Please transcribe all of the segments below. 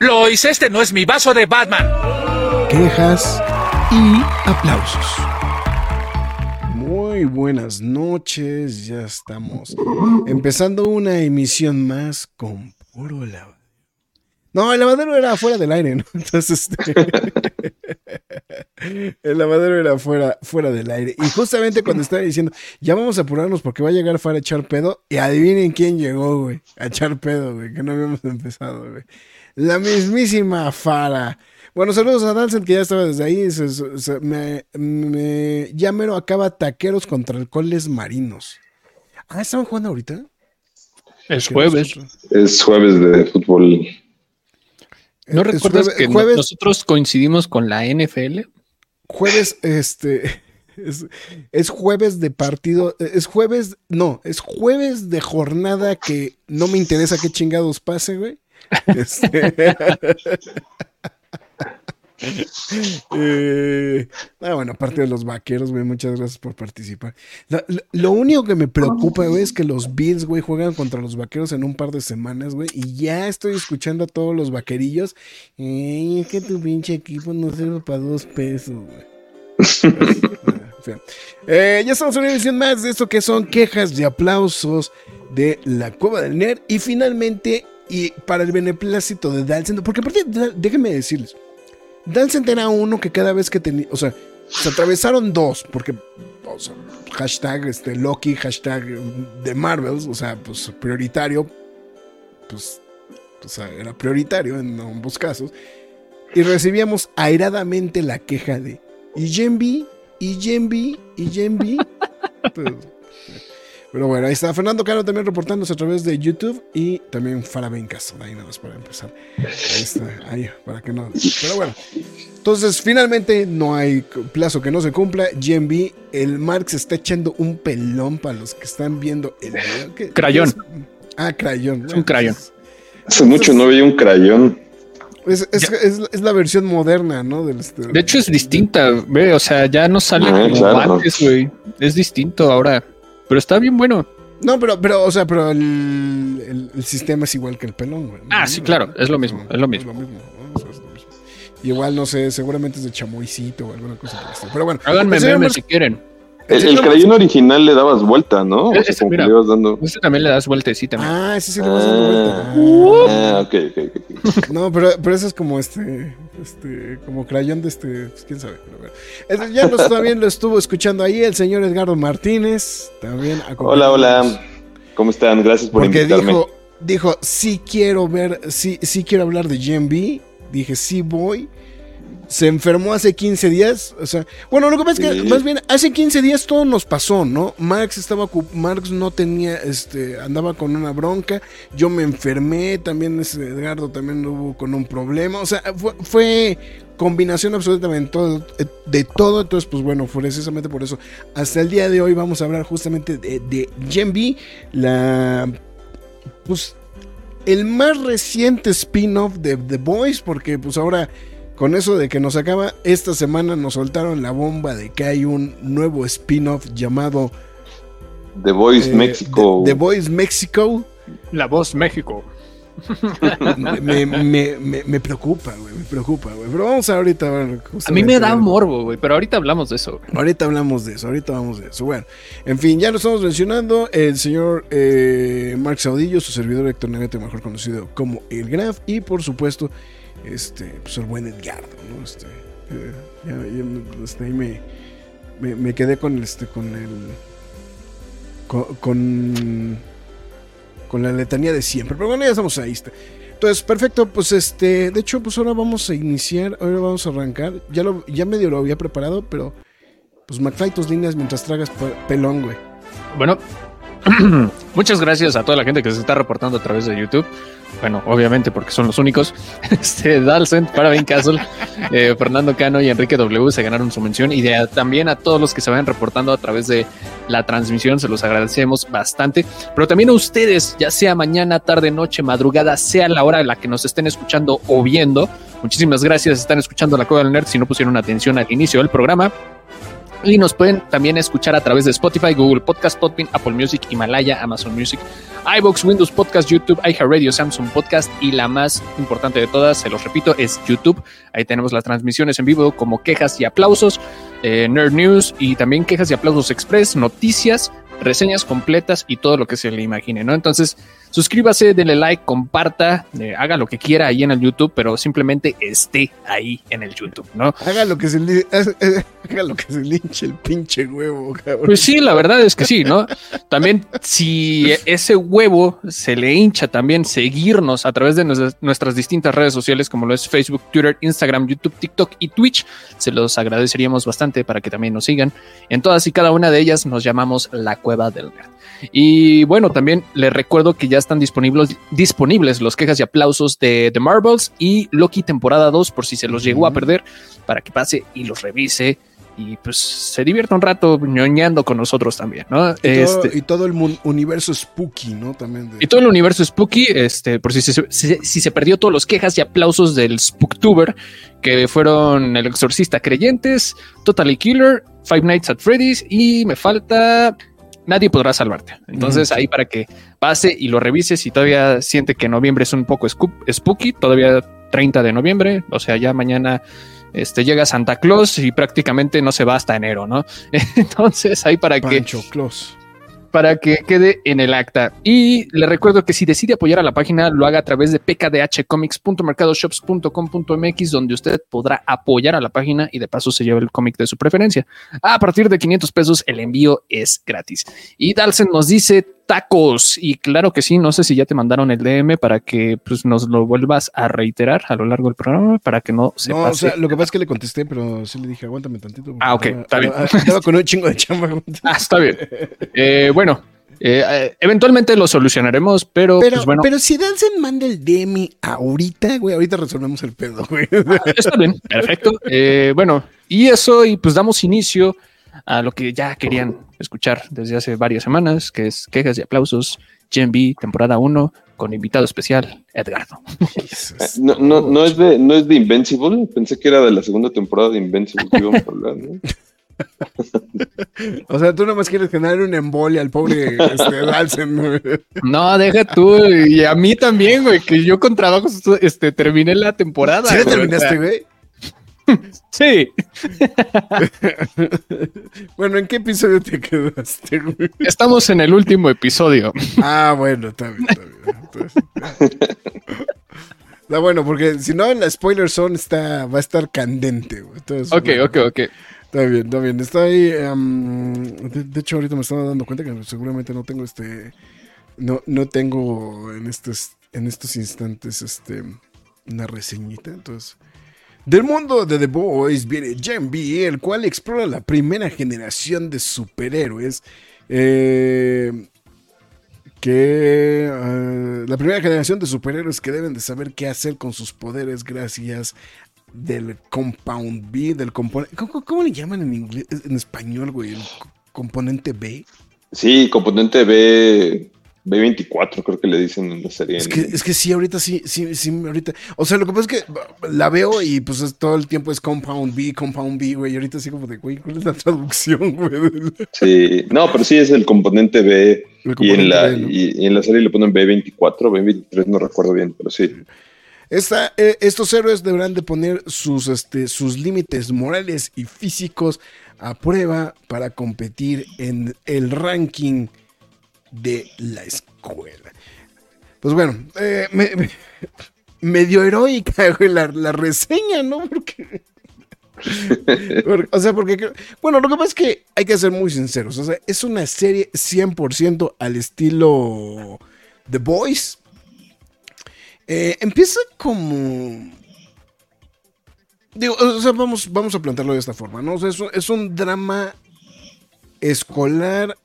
Lo hice, este no es mi vaso de Batman. Quejas y aplausos. Muy buenas noches, ya estamos empezando una emisión más con puro lavadero. No, el lavadero era fuera del aire, ¿no? Entonces, este, el lavadero era fuera, fuera del aire. Y justamente cuando estaba diciendo, ya vamos a apurarnos porque va a llegar Fara a echar pedo, y adivinen quién llegó, güey, a echar pedo, güey, que no habíamos empezado, güey. La mismísima Fara. Bueno, saludos a Dalsen, que ya estaba desde ahí. me, me, ya mero acaba taqueros contra alcoholes marinos. Ah, ¿estaban jugando ahorita? Es jueves. Es jueves de fútbol. ¿No recuerdas que nosotros coincidimos con la NFL? Jueves, este. Es, jueves de partido. Es jueves. No, es jueves de jornada que no me interesa qué chingados pase, güey. Este, eh, ah, bueno, aparte de los vaqueros, güey, muchas gracias por participar. Lo, único que me preocupa, güey, es que los Bills, güey, juegan contra los vaqueros en un par de semanas, güey, y ya estoy escuchando a todos los vaquerillos. es que tu pinche equipo no sirve para dos pesos, güey. Eh, ya estamos en una edición más de esto que son quejas de aplausos de la Cueva del Nerd. Y finalmente, y para el beneplácito de Dalcent, porque aparte, déjenme decirles, Dalcent era uno que cada vez que tenía, o sea, se atravesaron dos, porque, o sea, hashtag este, Loki, hashtag de Marvels, o sea, pues prioritario, pues, o sea, era prioritario en ambos casos. Y recibíamos airadamente la queja de, ¿y Jenby? ¿Y Jenby? ¿Y Jenby? pues, pero bueno, ahí está Fernando Caro también reportándose a través de YouTube y también Farabencas. Ahí nada más para empezar. Ahí está, ahí, para que no. Pero bueno. Entonces, finalmente no hay plazo que no se cumpla. GMB, el Marx está echando un pelón para los que están viendo el video. crayón. Ah, crayón. un crayón. Hace mucho no veía un crayón. Es, es, es, la versión moderna, ¿no? Del, este, de hecho, es distinta, ve, o sea, ya no sale ah, como antes, güey. Es distinto ahora. Pero está bien bueno. No, pero, pero, o sea, pero el, el, sistema es igual que el pelón, güey. Ah, sí, claro, es lo mismo, es lo mismo. Es lo mismo, Igual, no sé, seguramente es de chamoycito o alguna cosa por Pero bueno. Háganme memes si quieren. El, crayón original le dabas vuelta, ¿no? Ese, mira, le dando... ese también le das vuelta, sí, también. Ah, ese sí le vas dando vuelta. Ah, ah ok, ok, ok. No, pero, pero eso es como este, este, como crayón de este, pues, quién sabe. Pero ya nos, también lo estuvo escuchando ahí el señor Edgardo Martínez, también. Hola, hola. ¿Cómo están? Gracias por Porque invitarme. Dijo, dijo, sí quiero ver, sí, sí quiero hablar de GMB. Dije, sí voy se enfermó hace 15 días. O sea, bueno, lo que pasa es que más bien hace 15 días todo nos pasó, ¿no? Marx estaba, Marx no tenía, este, andaba con una bronca. Yo me enfermé, también ese Edgardo también hubo con un problema. O sea, fue, combinación absolutamente todo, de todo. Entonces, pues bueno, precisamente por eso. Hasta el día de hoy vamos a hablar justamente de, de Gen B, la, pues, el más reciente spin-off de The Boys, porque pues ahora con eso de que nos acaba, esta semana nos soltaron la bomba de que hay un nuevo spin-off llamado The Voice Mexico. México. The, Voice México. La Voz México. me, preocupa, güey, me preocupa, güey. Pero vamos a ahorita a ver. A mí me da morbo, güey, pero ahorita hablamos de eso. Ahorita hablamos de eso, ahorita vamos de eso. Bueno, en fin, ya lo estamos mencionando. El señor eh, Mark Saudillo, su servidor Héctor Negrete, mejor conocido como El Graf, y por supuesto este, pues el buen Edgardo, ¿no? Este, ya, este, ahí me, me, quedé con este, con el, con, con, la letanía de siempre, pero bueno, ya estamos ahí. Este. Entonces, perfecto, pues este, de hecho, pues ahora vamos a iniciar, ahora vamos a arrancar, ya, lo, ya medio lo había preparado, pero pues McFly tus líneas mientras tragas pelón, güey. Bueno, muchas gracias a toda la gente que se está reportando a través de YouTube. Bueno, obviamente porque son los únicos. Este, Dalcent, Parabin Castle, eh, Fernando Cano y Enrique W se ganaron su mención. Y también a todos los que se vayan reportando a través de la transmisión, se los agradecemos bastante. Pero también a ustedes, ya sea mañana, tarde, noche, madrugada, sea la hora en la que nos estén escuchando o viendo. Muchísimas gracias, están escuchando la Cueva del Nerd si no pusieron atención al inicio del programa. Y nos pueden también escuchar a través de Spotify, Google Podcast, Podbean, Apple Music, Himalaya, Amazon Music, iBox, Windows Podcast, YouTube, iHeartRadio, Samsung Podcast y la más importante de todas, se los repito, es YouTube. Ahí tenemos las transmisiones en vivo como quejas y aplausos, eh, Nerd News y también quejas y aplausos express, noticias, reseñas completas y todo lo que se le imagine, ¿no? Entonces, suscríbase, denle like, comparta, eh, haga lo que quiera ahí en el YouTube, pero simplemente esté ahí en el YouTube, ¿no? Haga lo que se le, haga lo que se le hinche el pinche huevo, cabrón. Pues sí, la verdad es que sí, ¿no? También si ese huevo se le hincha también seguirnos a través de nuestras distintas redes sociales como lo es Facebook, Twitter, Instagram, YouTube, TikTok y Twitch, se los agradeceríamos bastante para que también nos sigan. En todas y cada una de ellas nos llamamos La Cueva del Nerd. Y bueno, también les recuerdo que ya están disponibles, disponibles los quejas y aplausos de The Marvels y Loki temporada 2 por si se los llegó a perder para que pase y los revise y pues se divierta un rato ñoñando con nosotros también, ¿no? Y, este, todo, y todo, el universo spooky, ¿no? También. Y todo el universo spooky, este, por si se, si, se perdió todos los quejas y aplausos del Spooktuber, que fueron El Exorcista Creyentes, Totally Killer, Five Nights at Freddy's y me falta nadie podrá salvarte. Entonces, ahí para que pase y lo revises y todavía siente que noviembre es un poco spooky, todavía 30 de noviembre, o sea, ya mañana este, llega Santa Claus y prácticamente no se va hasta enero, ¿no? Entonces, ahí para Pancho que... Claus para que quede en el acta. Y le recuerdo que si decide apoyar a la página, lo haga a través de pkdhcomics.mercadoshops.com.mx, donde usted podrá apoyar a la página y de paso se lleva el cómic de su preferencia. A partir de 500 pesos, el envío es gratis. Y Dalsen nos dice tacos. Y claro que sí, no sé si ya te mandaron el DM para que pues, nos lo vuelvas a reiterar a lo largo del programa para que no se no, O sea, lo que pasa es que le contesté, pero sí le dije, aguántame tantito. Ah, ok, está bien. Estaba con un chingo de chamba. ah, está bien. Eh, bueno, eh, eventualmente lo solucionaremos, pero, pero, pues bueno. Pero si Dansen manda el DM ahorita, güey, ahorita resolvemos el pedo, güey. Ah, está bien, perfecto. Eh, bueno, y eso, y pues damos inicio a lo que ya querían escuchar desde hace varias semanas, que es Quejas y Aplausos, Gen B, temporada 1, con invitado especial, Edgardo. No, no, no, es de, no es de Invincible, pensé que era de la segunda temporada de Invincible que íbamos a hablar, ¿no? o sea, tú nomás quieres generar un embolia al pobre este, No, deja tú, y a mí también, güey, que yo con trabajo este, terminé la temporada. ¿Sí terminaste, güey? Sí. bueno, ¿en qué episodio te quedaste, güey? Estamos en el último episodio. Ah, bueno, está bien, está bien. Está bueno, porque si no, en la spoiler zone está, va a estar candente, güey. ok, ok, ok. Está bien, está bien. Está ahí. Em, de, hecho, ahorita me estaba dando cuenta que seguramente no tengo este. No, no tengo en estos, en estos instantes este, una reseñita. Entonces, del mundo de The Boys viene Gen B, el cual explora la primera generación de superhéroes. Eh, que eh, la primera generación de superhéroes que deben de saber qué hacer con sus poderes gracias del Compound B, del componente. ¿cómo, le llaman en inglés, en español, güey? El componente B. Sí, componente B B24 creo que le dicen en la serie. Es que, es que sí, ahorita sí, sí, sí, ahorita. O sea, lo que pasa es que la veo y pues todo el tiempo es Compound B, Compound B, güey. Y ahorita sí como de, güey, ¿cuál es la traducción, güey? Sí, no, pero sí es el componente B. y, en la, y, en la serie le ponen B24, B23, no recuerdo bien, pero sí. Esta, eh, estos héroes deberán de poner sus, este, sus límites morales y físicos a prueba para competir en el ranking de la escuela. Pues bueno, eh, medio heroica la, reseña, ¿no? O sea, porque, bueno, lo que pasa es que hay que ser muy sinceros, o sea, es una serie 100% al estilo The Boys. Eh, empieza como... Digo, o sea, vamos, vamos a plantearlo de esta forma, ¿no? Sea, es un drama escolar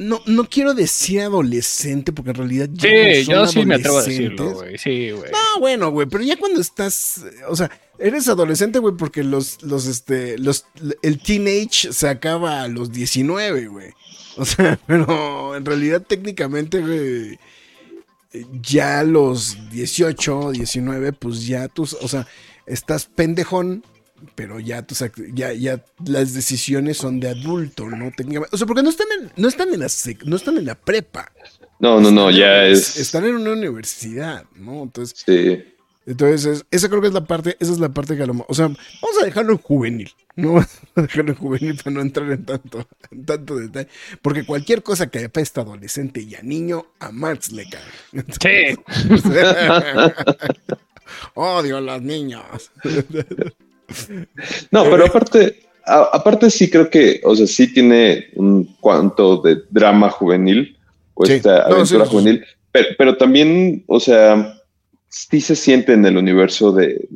no, no quiero decir adolescente, porque en realidad ya Sí, yo sí me atrevo a decirlo, güey. Sí, güey. No, bueno, güey, pero ya cuando estás, o sea, eres adolescente, güey, porque los, los, este, los, el teenage se acaba a los 19, güey. O sea, pero en realidad técnicamente, güey, ya los 18, 19, pues ya tú, o sea, estás pendejón pero ya, ya, ya las decisiones son de adulto, ¿no? O sea, porque no están en, no están en la no están en la prepa. No, no, no, ya es. Están en una universidad, ¿no? Entonces. Sí. Entonces, esa creo que es la parte, esa es la parte que a lo O sea, vamos a dejarlo en juvenil. No vamos a dejarlo en juvenil para no entrar en tanto, en tanto detalle. Porque cualquier cosa que apesta adolescente y a niño, a Marx le cae. sí. Odio a las niñas. No, pero aparte, aparte sí creo que, o sea, sí tiene un cuanto de drama juvenil, o esta aventura juvenil, pero, también, o sea, sí se siente en el universo de,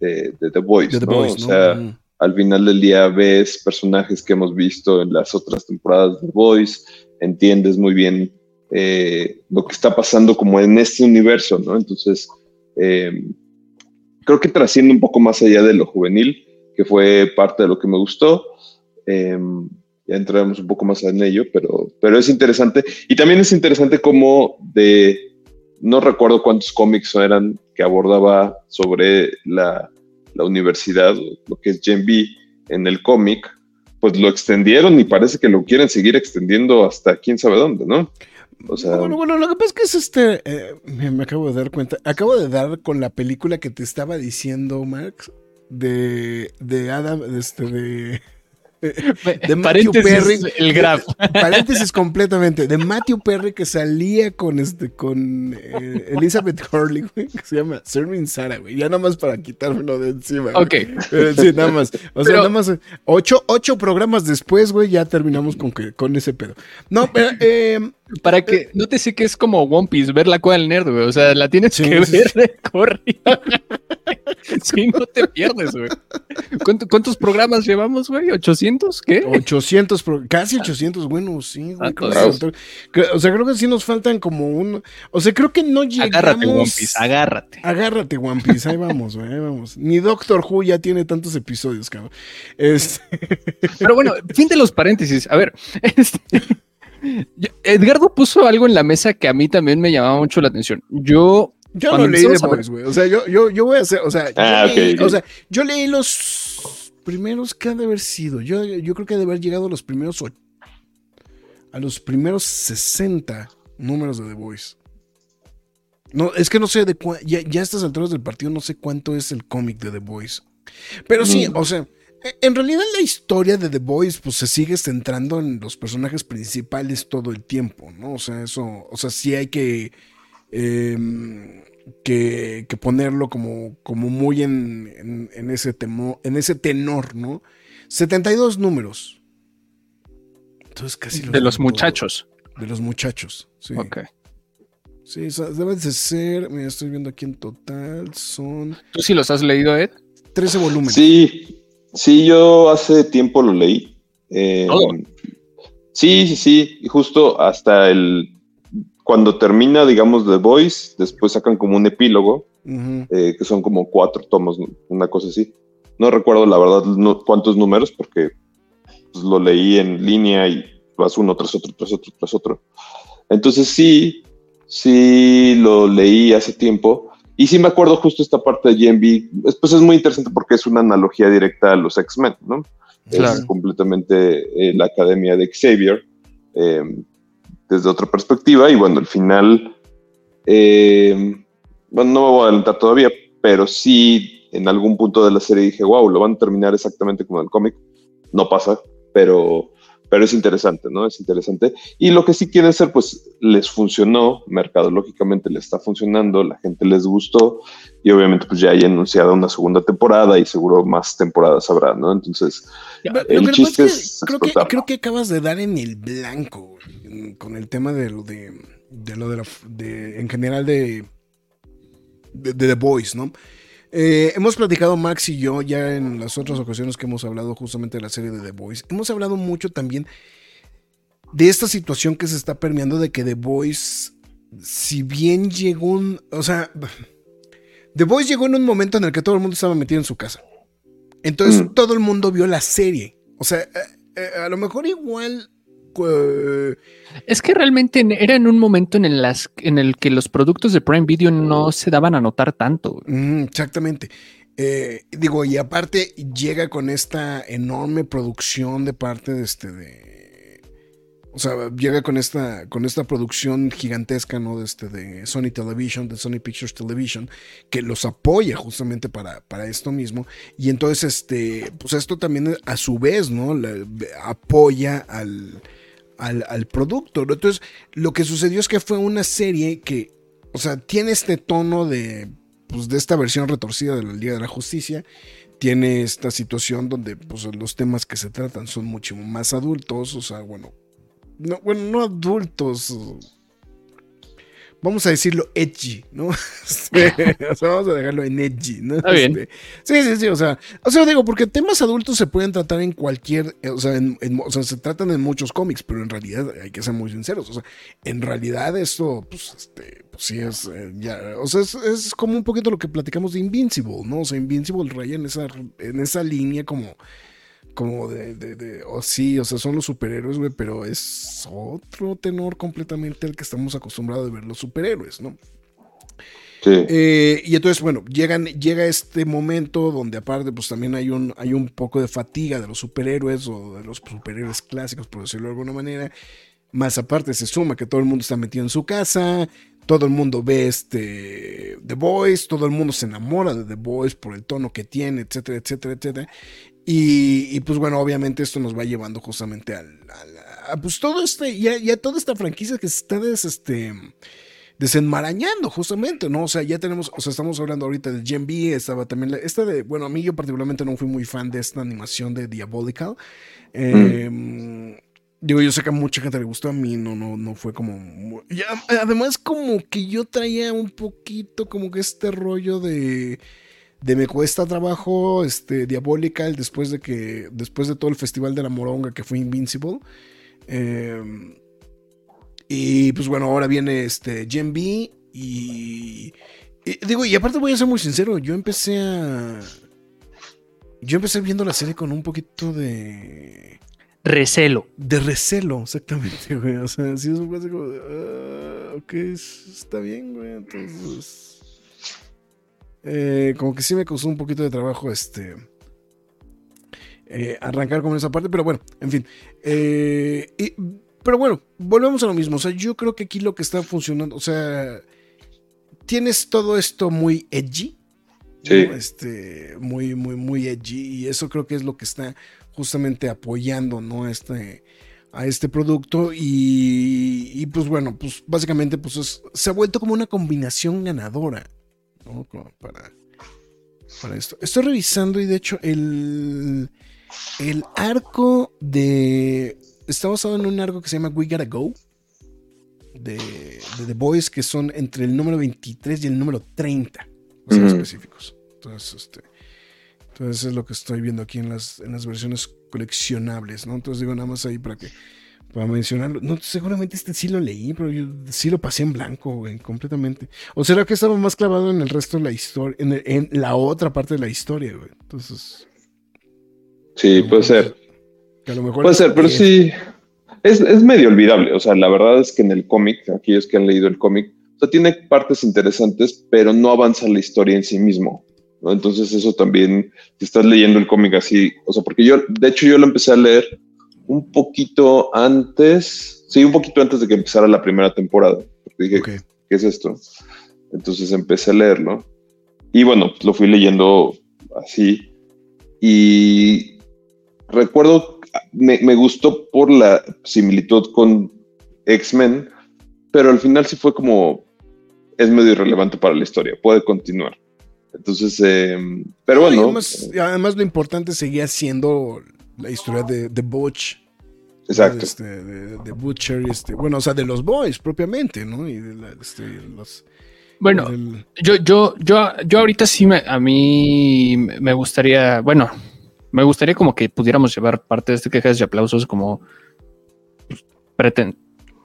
The Voice, ¿no? o sea, al final del día ves personajes que hemos visto en las otras temporadas de The Voice, entiendes muy bien eh, lo que está pasando como en este universo, ¿no? Entonces, eh, creo que trasciende un poco más allá de lo juvenil, que fue parte de lo que me gustó. Em, ya entraremos un poco más en ello, pero, pero es interesante. Y también es interesante como de, no recuerdo cuántos cómics eran que abordaba sobre la, la universidad, lo que es Gen B en el cómic, pues lo extendieron y parece que lo quieren seguir extendiendo hasta quién sabe dónde, ¿no? Bueno, bueno, lo que pasa es que es este. Eh, me, acabo de dar cuenta. Acabo de dar con la película que te estaba diciendo, Max. De, de Adam, este, de, de Matthew Perry. El graf. Paréntesis completamente. De Matthew Perry que salía con este con eh, Elizabeth Hurley, güey, que se llama Serving Sarah, güey. Ya nada más para quitármelo de encima. Ok. Eh, sí, nada más. O sea, nada más. Ocho, ocho programas después, güey, ya terminamos con, que, con ese pedo. No, pero. Eh, para que no te sé que es como One Piece, ver la cueva del nerd, güey. O sea, la tienes que ver de corrido. sí, no te pierdes, güey. ¿Cuántos programas llevamos, güey? ¿800? ¿Qué? 800, casi 800, bueno, sí, güey. o sea, creo que sí nos faltan como un. O sea, creo que no llegamos. Agárrate, One Piece, agárrate. Agárrate, One Piece, ahí vamos, güey, ahí vamos. Ni Doctor Who ya tiene tantos episodios, cabrón. Este... Pero bueno, fin de los paréntesis. A ver, este. Edgardo puso algo en la mesa que a mí también me llamaba mucho la atención. Yo. Yo no leí The Boys, güey. O sea, yo, yo, yo, voy a hacer. O sea, yo ah, leí, o sea, yo leí los primeros que han de haber sido. Yo, yo creo que ha de haber llegado a los primeros. A los primeros 60 números de The Voice. No, es que no sé de ya, ya a estas alturas del partido no sé cuánto es el cómic de The Voice. Pero sí, mm. o sea, e, en realidad la historia de The Boys pues se sigue centrando en los personajes principales todo el tiempo, ¿no? O sea, eso, o sea, sí hay que, em, que, ponerlo como, como muy en, en, ese temo, en ese tenor, ¿no? 72 números. Entonces casi... de los muchachos. De los muchachos, sí. Ok. Sí, deben de ser, mira, estoy viendo aquí en total, son... ¿Tú sí los has leído, Ed? 13 volúmenes. Sí, Sí, yo hace tiempo lo leí. Eh, sí, sí, sí. Y justo hasta el. Cuando termina, digamos, The Voice, después sacan como un epílogo, eh, que son como cuatro tomos, una cosa así. No recuerdo la verdad cuántos números, porque pues, lo leí en línea y vas uno tras otro, tras otro, tras otro. Entonces sí, sí lo leí hace tiempo. Y sí me acuerdo justo esta parte de GMB, pues es muy interesante porque es una analogía directa a los X-Men, ¿no? Es completamente eh, la academia de Xavier eh, desde otra perspectiva y bueno, al final, eh, bueno, no me voy a adelantar todavía, pero sí en algún punto de la serie dije, wow, lo van a terminar exactamente como el cómic. No pasa, pero pero es interesante, ¿no? Es interesante. Y lo que sí quieren hacer, pues les funcionó, mercadológicamente les está funcionando, la gente les gustó y obviamente pues ya hay anunciada una segunda temporada y seguro más temporadas habrá, ¿no? Entonces, el chiste es, creo, que, creo que acabas de dar en el blanco con el tema de lo de, de lo de, la, de en general de, de, de The Voice, ¿no? Eh, hemos platicado Max y yo ya en las otras ocasiones que hemos hablado justamente de la serie de The Boys. Hemos hablado mucho también de esta situación que se está permeando de que The Voice, si bien llegó un, o sea, The Voice llegó en un momento en el que todo el mundo estaba metido en su casa. Entonces Mm. todo el mundo vio la serie. O sea, eh, eh, a lo mejor igual... eh, Es que realmente en- era en un momento en el, las- en el que los productos de Prime Video no se daban a notar tanto. Mm, exactamente. Eh, digo, y aparte llega con esta enorme producción de parte de este de. O sea, llega con esta, con esta producción gigantesca, ¿no? De, este, de Sony Television, de Sony Pictures Television, que los apoya justamente para, para esto mismo. Y entonces, este, pues esto también a su vez, ¿no? Le- apoya al, al, al producto. ¿no? Entonces, lo que sucedió es que fue una serie que, o sea, tiene este tono de, pues, de esta versión retorcida de la Liga de la Justicia. Tiene esta situación donde pues, los temas que se tratan son mucho más adultos, o sea, bueno, no, bueno, no adultos. Vamos a decirlo edgy, ¿no? Este, o sea, vamos a dejarlo en edgy, ¿no? Está bien. Este, sí, sí, sí, o sea, o sea, digo, porque temas adultos se pueden tratar en cualquier, eh, o sea, en- en- o sea, se tratan en muchos cómics, pero en realidad hay que ser muy sinceros, o sea, en realidad esto, pues, este, pues sí es, eh, ya, o sea, es, es como un poquito lo que platicamos de Invincible, ¿no? O sea, Invincible raya en esa, en esa línea como, como de, de, de- o sí, o sea, son los superhéroes, güey, pero es otro tenor completamente al que estamos acostumbrados de ver los superhéroes, ¿no? Sí. Eh, y entonces, bueno, llegan, llega este momento donde aparte, pues también hay un, hay un poco de fatiga de los superhéroes o de los superhéroes clásicos, por decirlo de alguna manera. Más aparte se suma que todo el mundo está metido en su casa, todo el mundo ve este The Voice, todo el mundo se enamora de The Voice por el tono que tiene, etcétera, etcétera, etcétera. Y, pues bueno, obviamente esto nos va llevando justamente al, a, pues todo este, y a, y a toda esta franquicia que se está des- este, desenmarañando justamente, ¿no? O sea, ya tenemos, o sea, estamos hablando ahorita de Gen B, estaba también, esta de, bueno, a mí yo particularmente no fui muy fan de esta animación de Diabolical. Eh, Digo, yo sé que a mucha gente le gustó, a mí no, no, no fue como... además como que yo traía un poquito como que este rollo de... De me cuesta trabajo, este, Diabolical, después de que, después de todo el festival de la moronga que fue Invincible. Eh, y pues bueno, ahora viene este Gen B y, y digo, y aparte voy a ser muy sincero, yo empecé a... Yo empecé viendo la serie con un poquito de... Recelo. De recelo, exactamente, güey. O sea, sí es un de, "Ah, ok, es- está bien, güey. Entonces... eh, como que sí me causó un poquito de trabajo este... eh, arrancar con esa parte, pero bueno, en fin. Eh, y- pero bueno, volvemos a lo mismo. O sea, yo creo que aquí lo que está funcionando, o sea, tienes todo esto muy edgy. Este, muy, muy, muy edgy. Y eso creo que es lo que está justamente apoyando, ¿no? A este, a este producto. Y, y, pues bueno, pues básicamente pues es- se ha vuelto como una combinación ganadora, ¿no? Como para, para esto. Estoy revisando y de hecho el, el arco de... Está basado en un arco que se llama We Gotta Go. De, de The Boys, que son entre el número 23 y el número 30. O sea, específicos. Entonces, este, entonces es lo que estoy viendo aquí en las, en las versiones coleccionables, ¿no? Entonces digo nada más ahí para que para mencionarlo. No, seguramente este sí lo leí, pero yo sí lo pasé en blanco, güey, completamente. O será que estaba más clavado en el resto de la historia, en, la otra parte de la historia, güey. Entonces. Sí, puede ser. que a lo mejor Puede ser, pero sí. Es, es medio olvidable. O sea, la verdad es que en el cómic, aquellos que han leído el cómic, o sea, tiene partes interesantes, pero no avanza la historia en sí mismo. ¿no? Entonces, eso también, si estás leyendo el cómic así, o sea, porque yo, de hecho, yo lo empecé a leer un poquito antes, sí, un poquito antes de que empezara la primera temporada. Porque dije. ¿qué es esto? Entonces empecé a leerlo. Y bueno, pues, lo fui leyendo así. Y recuerdo, me, me gustó por la similitud con X-Men, pero al final sí fue como, es medio irrelevante para la historia, puede continuar. Entonces, eh, pero bueno, además, además lo importante seguía siendo la historia de, de Butch. exacto. Este, de, de Butcher, este, bueno, o sea, de los boys propiamente, ¿no? Y de la- este, los, Bueno, del- yo, yo, yo, yo ahorita sí me, a mí me gustaría, bueno, me gustaría como que pudiéramos llevar parte de este quejas y aplausos como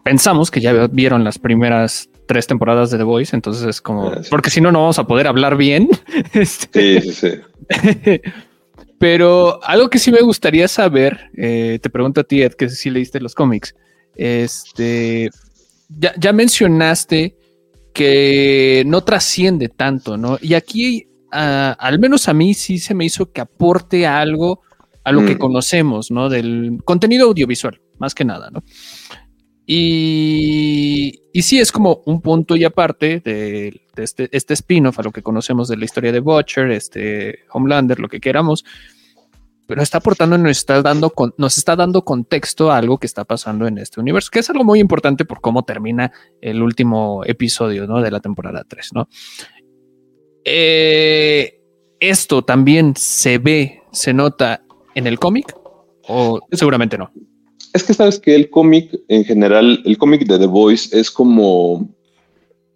pensamos que ya vieron las primeras tres temporadas de The Voice, entonces es como, ah, porque si no, no vamos a poder hablar bien. Este, sí, sí, sí. Pero algo que sí me gustaría saber, eh, te pregunto a ti, Ed, que si leíste los cómics, este, ya, mencionaste que no trasciende tanto, ¿no? Y aquí, al menos a mí sí se me hizo que aporte algo a lo que mm. conocemos, ¿no? Del contenido audiovisual, más que nada, ¿no? Y, y sí, es como un punto y aparte de, este, este spin-off a lo que conocemos de la historia de Butcher, este Homelander, lo que queramos, pero está aportando, nos está dando, nos está dando contexto a algo que está pasando en este universo, que es algo muy importante por cómo termina el último episodio ¿no? de la temporada 3. ¿no? Eh, esto también se ve, se nota en el cómic, o seguramente no. Es que sabes que el cómic en general, el cómic de The Voice es como,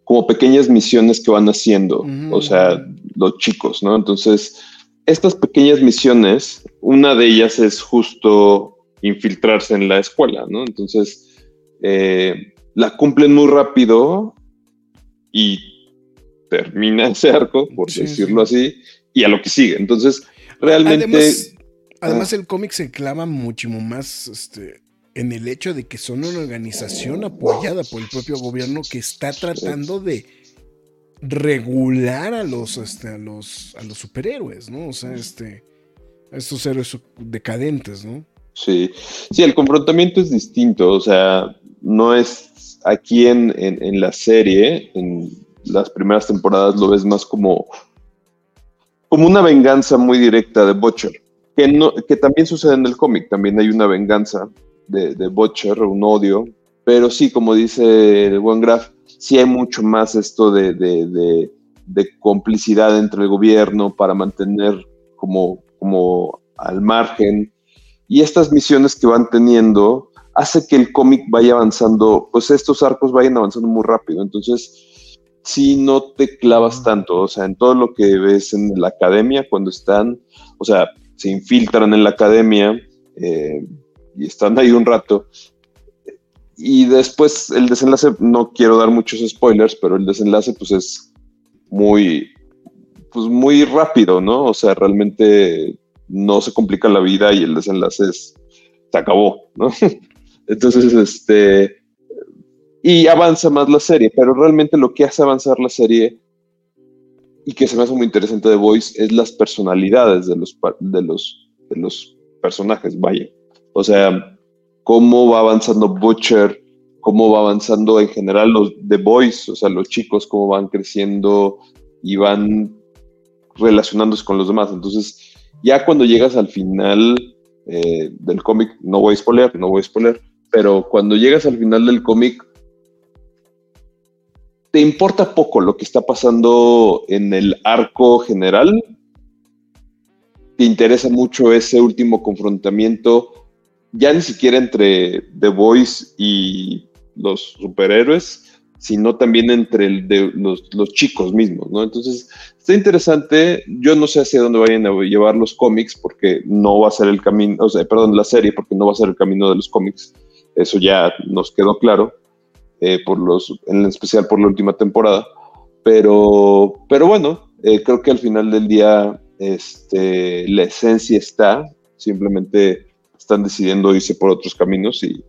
como pequeñas misiones que van haciendo, o sea, los chicos, ¿no? Entonces, estas pequeñas misiones, una de ellas es justo infiltrarse en la escuela, ¿no? Entonces, eh, la cumplen muy rápido y termina ese arco, por decirlo así, y a lo que sigue. Entonces, realmente... Además, el cómic se clava muchísimo más este, en el hecho de que son una organización apoyada por el propio gobierno que está tratando de regular a los, este, a los, a los superhéroes, ¿no? O sea, este, a estos héroes decadentes, ¿no? Sí, sí, el confrontamiento es distinto, o sea, no es aquí en, en, la serie, en las primeras temporadas lo ves más como, como una venganza muy directa de Butcher, que, no, que también sucede en el cómic, también hay una venganza de, de Butcher, un odio, pero sí, como dice el buen Graf, sí hay mucho más esto de, de, de, complicidad entre el gobierno para mantener como, como al margen. Y estas misiones que van teniendo hace que el cómic vaya avanzando, pues estos arcos vayan avanzando muy rápido. Entonces, si no te clavas tanto, o sea, en todo lo que ves en la academia, cuando están, o sea, se infiltran en la academia, eh, y están ahí un rato. Y después el desenlace, no quiero dar muchos spoilers, pero el desenlace pues es muy, pues muy rápido, ¿no? O sea, realmente no se complica la vida y el desenlace es, se acabó, ¿no? Entonces, este, y avanza más la serie, pero realmente lo que hace avanzar la serie y que se me hace muy interesante de Voice es las personalidades de los, de los, de los personajes, vaya. O sea, cómo va avanzando Butcher, cómo va avanzando en general los The Boys, o sea, los chicos, cómo van creciendo y van relacionándose con los demás. Entonces, ya cuando llegas al final eh, del cómic, no voy a spoiler, no voy a spoiler, pero cuando llegas al final del cómic, te importa poco lo que está pasando en el arco general. Te interesa mucho ese último confrontamiento ya ni siquiera entre The Boys y los superhéroes, sino también entre el de los, chicos mismos, ¿no? Entonces, está interesante. Yo no sé hacia dónde vayan a llevar los cómics, porque no va a ser el camino, o sea, perdón, la serie, porque no va a ser el camino de los cómics. Eso ya nos quedó claro, eh, por los, en especial por la última temporada. Pero, pero bueno, eh, creo que al final del día este, la esencia está, simplemente están decidiendo irse por otros caminos y,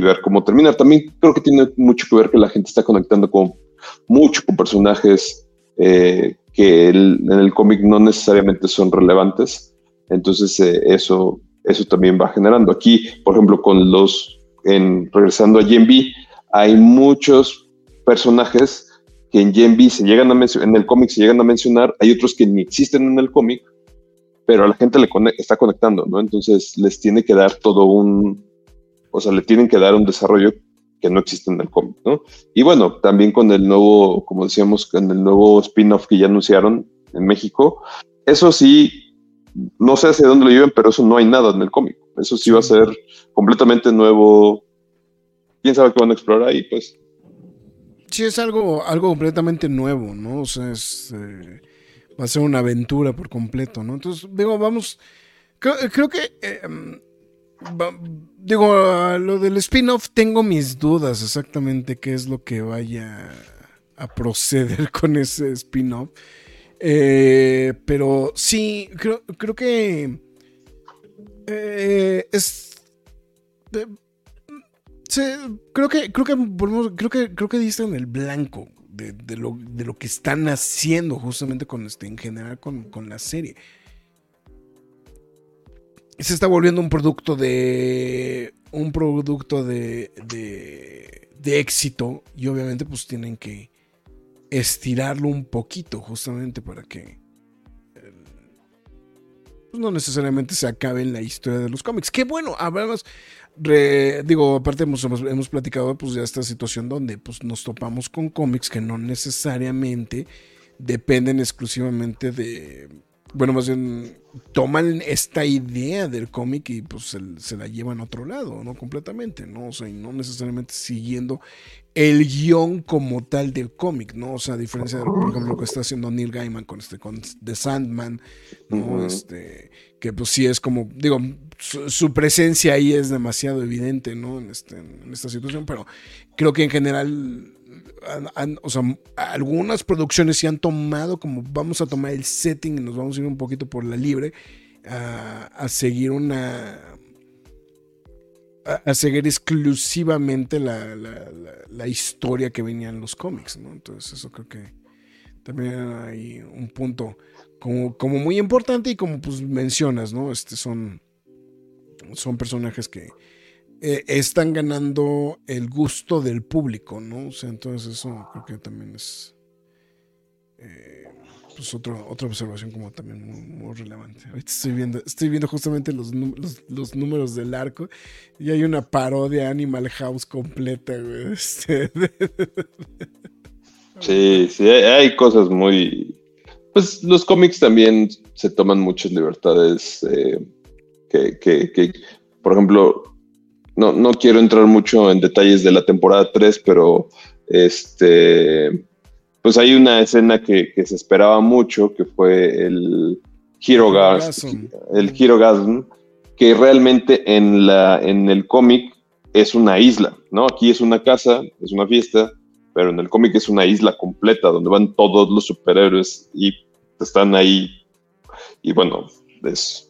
ver cómo terminar. También creo que tiene mucho que ver que la gente está conectando con mucho con personajes eh, que en el cómic no necesariamente son relevantes. Entonces eh, eso, eso también va generando. Aquí, por ejemplo, con los, en, regresando a Gen hay muchos personajes que en Gen se llegan a mencionar, en el cómic se llegan a mencionar, hay otros que ni existen en el cómic, pero a la gente le está conectando, ¿no? Entonces les tiene que dar todo un, o sea, le tienen que dar un desarrollo que no existe en el cómic, ¿no? Y bueno, también con el nuevo, como decíamos, con el nuevo spin-off que ya anunciaron en México, eso sí, no sé hacia dónde lo lleven, pero eso no hay nada en el cómic. Eso sí va a ser completamente nuevo. ¿Quién sabe qué van a explorar ahí, pues? Sí, es algo, algo completamente nuevo, ¿no? O sea, es... Eh, va a ser una aventura por completo, ¿no? Entonces, digo, vamos, creo, que em, digo, lo del spin-off tengo mis dudas exactamente qué es lo que vaya a proceder con ese spin-off. Eh, pero sí, creo, creo que eh, es. creo que creo que creo que creo que diste en el blanco de, lo, de, lo, que están haciendo justamente con este en general con, con la serie se está volviendo un producto de. un producto de, de, de éxito. Y obviamente, pues tienen que estirarlo un poquito, justamente para que. Pues no necesariamente se acabe en la historia de los cómics. Qué bueno, hablamos. Digo, aparte hemos, hemos, platicado pues ya esta situación donde pues nos topamos con cómics que no necesariamente dependen exclusivamente de bueno, más bien toman esta idea del cómic y pues se, la llevan a otro lado, ¿no? Completamente, ¿no? O sea, y no necesariamente siguiendo el guion como tal del cómic, ¿no? O sea, a diferencia de, por ejemplo, lo que está haciendo Neil Gaiman con este, con The Sandman, ¿no? Este, que pues sí es como, digo, su, presencia ahí es demasiado evidente, ¿no? En, este, esta situación, pero creo que en general o sea, algunas producciones se han tomado como vamos a tomar el setting y nos vamos a ir un poquito por la libre a, seguir una a, seguir exclusivamente la, la, historia que venía en los cómics, ¿no? Entonces eso creo que también hay un punto como, como muy importante y como pues mencionas, ¿no? Este son, son personajes que, eh, están ganando el gusto del público, ¿no? O sea, entonces eso creo que también es eh, pues otra observación como también muy, relevante. Ahorita estoy viendo, estoy viendo justamente los, los, números del arco y hay una parodia Animal House completa, güey. Este, sí, sí, hay, cosas muy... Pues los cómics también se toman muchas libertades eh, que, que, que, por ejemplo, no, no quiero entrar mucho en detalles de la temporada 3, pero este, pues hay una escena que, se esperaba mucho, que fue el Hero el Hero Gasm, que realmente en, la, en el cómic es una isla, ¿no? Aquí es una casa, es una fiesta, pero en el cómic es una isla completa donde van todos los superhéroes y están ahí. Y bueno, es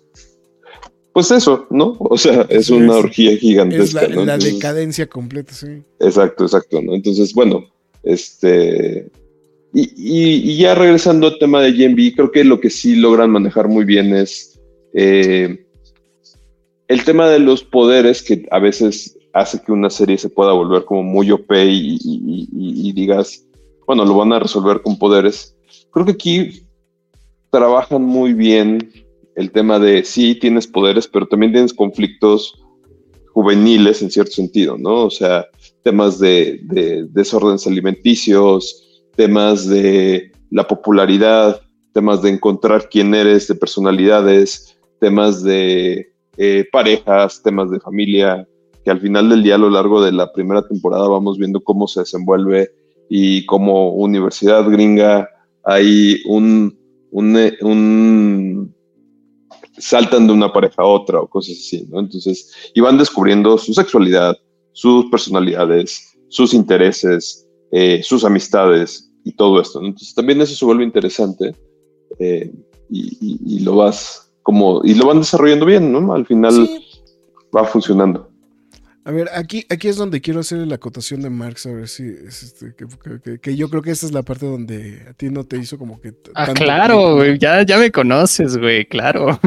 pues eso, ¿no? O sea, es una orgía gigantesca. Es la, decadencia completa, sí. Exacto, exacto, ¿no? Entonces, bueno, este. Y, ya regresando al tema de GMB, creo que lo que sí logran manejar muy bien es eh, el tema de los poderes que a veces hace que una serie se pueda volver como muy OP y, y digas, bueno, lo van a resolver con poderes. Creo que aquí trabajan muy bien el tema de sí tienes poderes, pero también tienes conflictos juveniles en cierto sentido, ¿no? O sea, temas de, desórdenes alimenticios, temas de la popularidad, temas de encontrar quién eres, de personalidades, temas de eh, parejas, temas de familia, que al final del día a lo largo de la primera temporada vamos viendo cómo se desenvuelve y como universidad gringa hay un, un saltan de una pareja a otra o cosas así, ¿no? Entonces, y van descubriendo su sexualidad, sus personalidades, sus intereses, eh, sus amistades y todo esto, ¿no? Entonces, también eso se vuelve interesante eh, y, lo vas como, y lo van desarrollando bien, ¿no? Al final va funcionando. A ver, aquí, aquí es donde quiero hacer la acotación de Marx, a ver si este, que, yo creo que esta es la parte donde a ti no te hizo como que... Ah, claro, güey, ya, ya me conoces, güey, claro.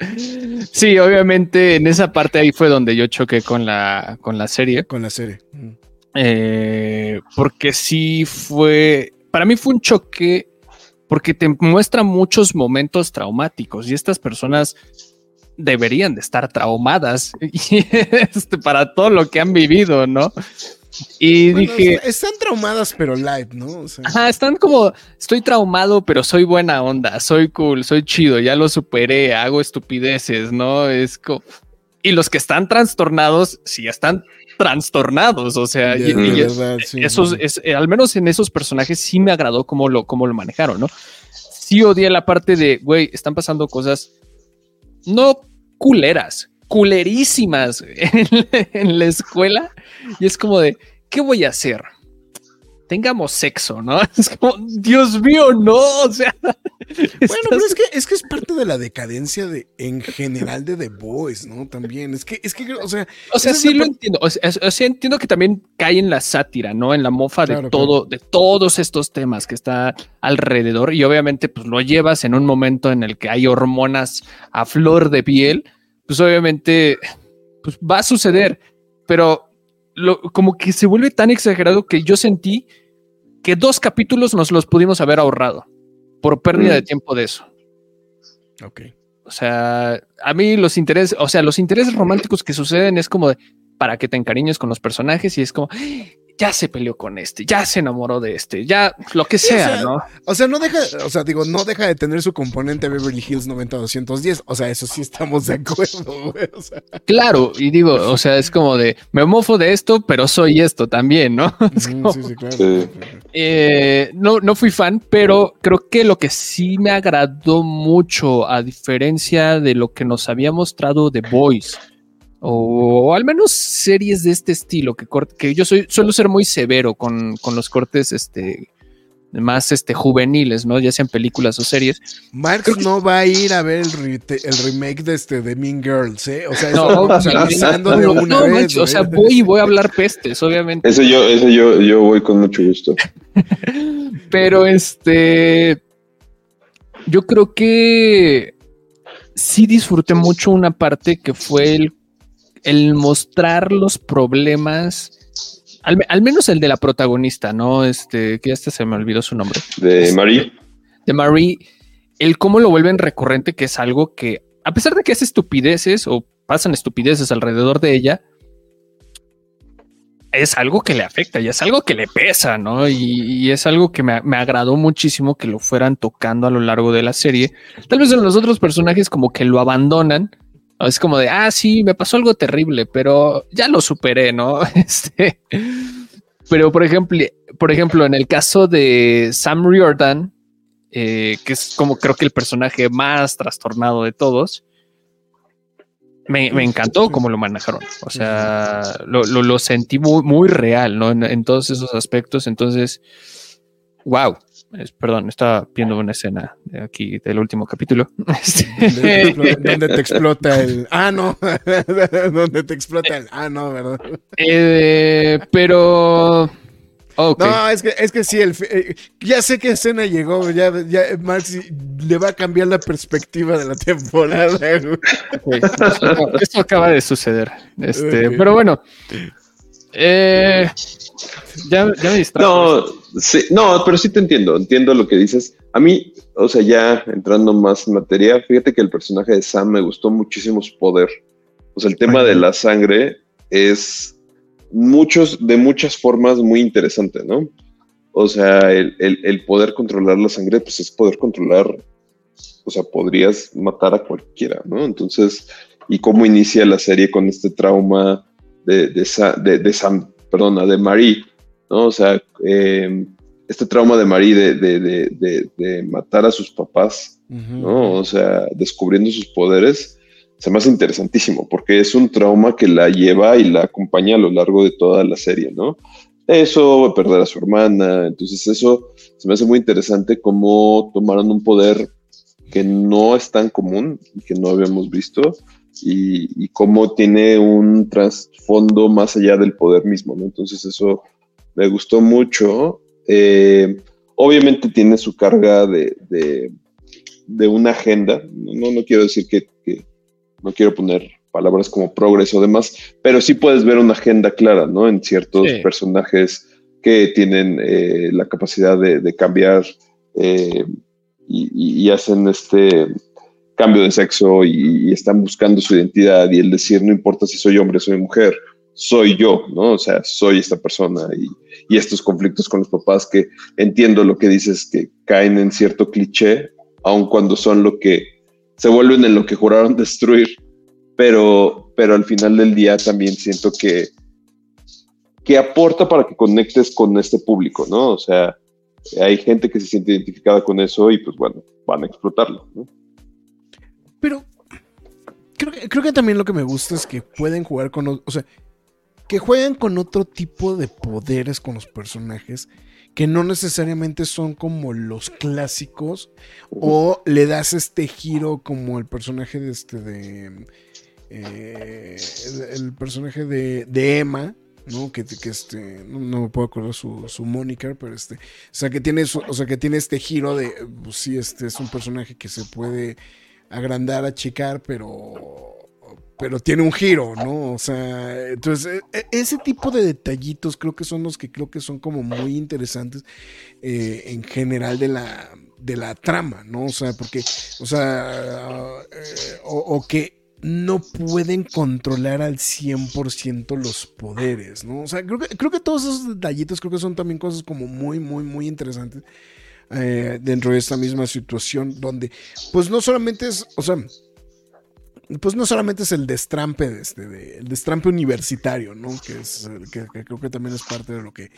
sí, obviamente en esa parte ahí fue donde yo choqué con la, con la serie. Con la serie. Eh, porque sí fue, para mí fue un choque porque te muestra muchos momentos traumáticos y estas personas deberían de estar traumadas este, para todo lo que han vivido, ¿no? Y dije. Están traumadas, pero light, ¿no? Ajá, están como. Estoy traumado, pero soy buena onda, soy cool, soy chido, ya lo superé, hago estupideces, ¿no? Es como. Y los que están trastornados, sí están trastornados, o sea, esos, es, al menos en esos personajes sí me agradó cómo lo, cómo lo manejaron, ¿no? Sí odié la parte de, güey, están pasando cosas no culeras, culerísimas en, la escuela y es como de, ¿qué voy a hacer? Tengamos sexo, ¿no? Es como, Dios mío, no, o sea. Bueno, pero es que, es que es parte de la decadencia de, en general de The Boys, ¿no? También, es que, es que, o sea. O sea, sí lo entiendo, o sea, entiendo que también cae en la sátira, ¿no? En la mofa de todo, de todos estos temas que está alrededor y obviamente pues lo llevas en un momento en el que hay hormonas a flor de piel pues obviamente pues va a suceder, pero lo, como que se vuelve tan exagerado que yo sentí que dos capítulos nos los pudimos haber ahorrado por pérdida de mm. tiempo de eso. Ok. O sea, a mí los intereses, o sea, los intereses románticos que suceden es como de para que te encariñes con los personajes y es como, ya se peleó con este, ya se enamoró de este, ya lo que sea, ¿no? O sea, no deja, o sea, digo, no deja de tener su componente Beverly Hills 90210, o sea, eso sí estamos de acuerdo, güey, Claro, y digo, o sea, es como de, me mofo de esto, pero soy esto también, ¿no? sí, sí, claro. Eh, no, no fui fan, pero creo que lo que sí me agradó mucho, a diferencia de lo que nos había mostrado The Voice, o, al menos series de este estilo, que, que yo soy, suelo ser muy severo con, los cortes este, más este, juveniles, ¿no? Ya sean películas o series. Marx no va a ir a ver el, remake de este de Mean Girls, ¿eh? O sea, no, de una vez. o sea, voy y voy a hablar pestes, obviamente. Ese yo, ese yo, yo voy con mucho gusto. Pero este. Yo creo que sí disfruté mucho una parte que fue el el mostrar los problemas, al, menos el de la protagonista, ¿no? Este, que hasta se me olvidó su nombre. De este, Marie. De Marie, el cómo lo vuelven recurrente, que es algo que, a pesar de que hace estupideces o pasan estupideces alrededor de ella, es algo que le afecta y es algo que le pesa, ¿no? Y, es algo que me, me, agradó muchísimo que lo fueran tocando a lo largo de la serie. Tal vez en los otros personajes como que lo abandonan es como de, ah, sí, me pasó algo terrible, pero ya lo superé, ¿no? Este, pero por ejemplo, por ejemplo, en el caso de Sam Riordan, eh, que es como creo que el personaje más trastornado de todos, me, encantó cómo lo manejaron. O sea, lo, sentí muy, muy real, ¿no? en, todos esos aspectos. Entonces, wow perdón, estaba viendo una escena de aquí del último capítulo. donde te explota el. Ah, no. donde te explota el. Ah, no, ¿verdad? Eh, pero. No, es que, es que sí, el, eh, ya sé qué escena llegó, ya, ya Max le va a cambiar la perspectiva de la temporada. Esto acaba de suceder. Este, Pero bueno, eh, ya, ya me No, sí, no, pero sí te entiendo, entiendo lo que dices. A mí, o sea, ya entrando más en materia, fíjate que el personaje de Sam me gustó muchísimo su poder. O sea, el tema de la sangre es muchos, de muchas formas muy interesante, ¿no? O sea, el, el, poder controlar la sangre, pues es poder controlar, o sea, podrías matar a cualquiera, ¿no? Entonces, y cómo inicia la serie con este trauma de, de, de, Sam, perdona, de Marie, ¿no? O sea, em, este trauma de Marie de, matar a sus papás, ¿no? O sea, descubriendo sus poderes, se me hace interesantísimo, porque es un trauma que la lleva y la acompaña a lo largo de toda la serie, ¿no? Eso, perder a su hermana, entonces eso se me hace muy interesante cómo tomaron un poder que no es tan común y que no habíamos visto y, cómo tiene un trasfondo más allá del poder mismo, ¿no? Entonces eso me gustó mucho. Eh, obviamente tiene su carga de, de, una agenda, no, no quiero decir que, no quiero poner palabras como progreso o demás, pero sí puedes ver una agenda clara, ¿no? En ciertos personajes que tienen eh, la capacidad de, cambiar eh, y, hacen este cambio de sexo y, están buscando su identidad y el decir, no importa si soy hombre, soy mujer, soy yo, ¿no? O sea, soy esta persona y, estos conflictos con los papás que entiendo lo que dices, que caen en cierto cliché, aun cuando son lo que se vuelven en lo que juraron destruir, pero, pero al final del día también siento que, que aporta para que conectes con este público, ¿no? O sea, hay gente que se siente identificada con eso y pues bueno, van a explotarlo, ¿no? Pero creo que, creo que también lo que me gusta es que pueden jugar con, o sea, que juegan con otro tipo de poderes con los personajes que no necesariamente son como los clásicos o le das este giro como el personaje de este de eh, el, personaje de, de Emma ¿no? Que, que este, no, me puedo acordar su, su moniker, pero este, o sea, que tiene, o sea, que tiene este giro de, pues sí, este es un personaje que se puede agrandar, achicar, pero, pero tiene un giro, ¿no? O sea, entonces, e, e, ese tipo de detallitos creo que son los que creo que son como muy interesantes eh, en general de la, de la trama, ¿no? O sea, porque, o sea, eh, o que no pueden controlar al 100% los poderes, ¿no? O sea, creo que, creo que todos esos detallitos creo que son también cosas como muy, muy, muy interesantes eh, dentro de esta misma situación donde, pues no solamente es, o sea, pues no solamente es el destrampe, de este, el destrampe universitario, ¿no? Que, es, que creo que también es parte de lo que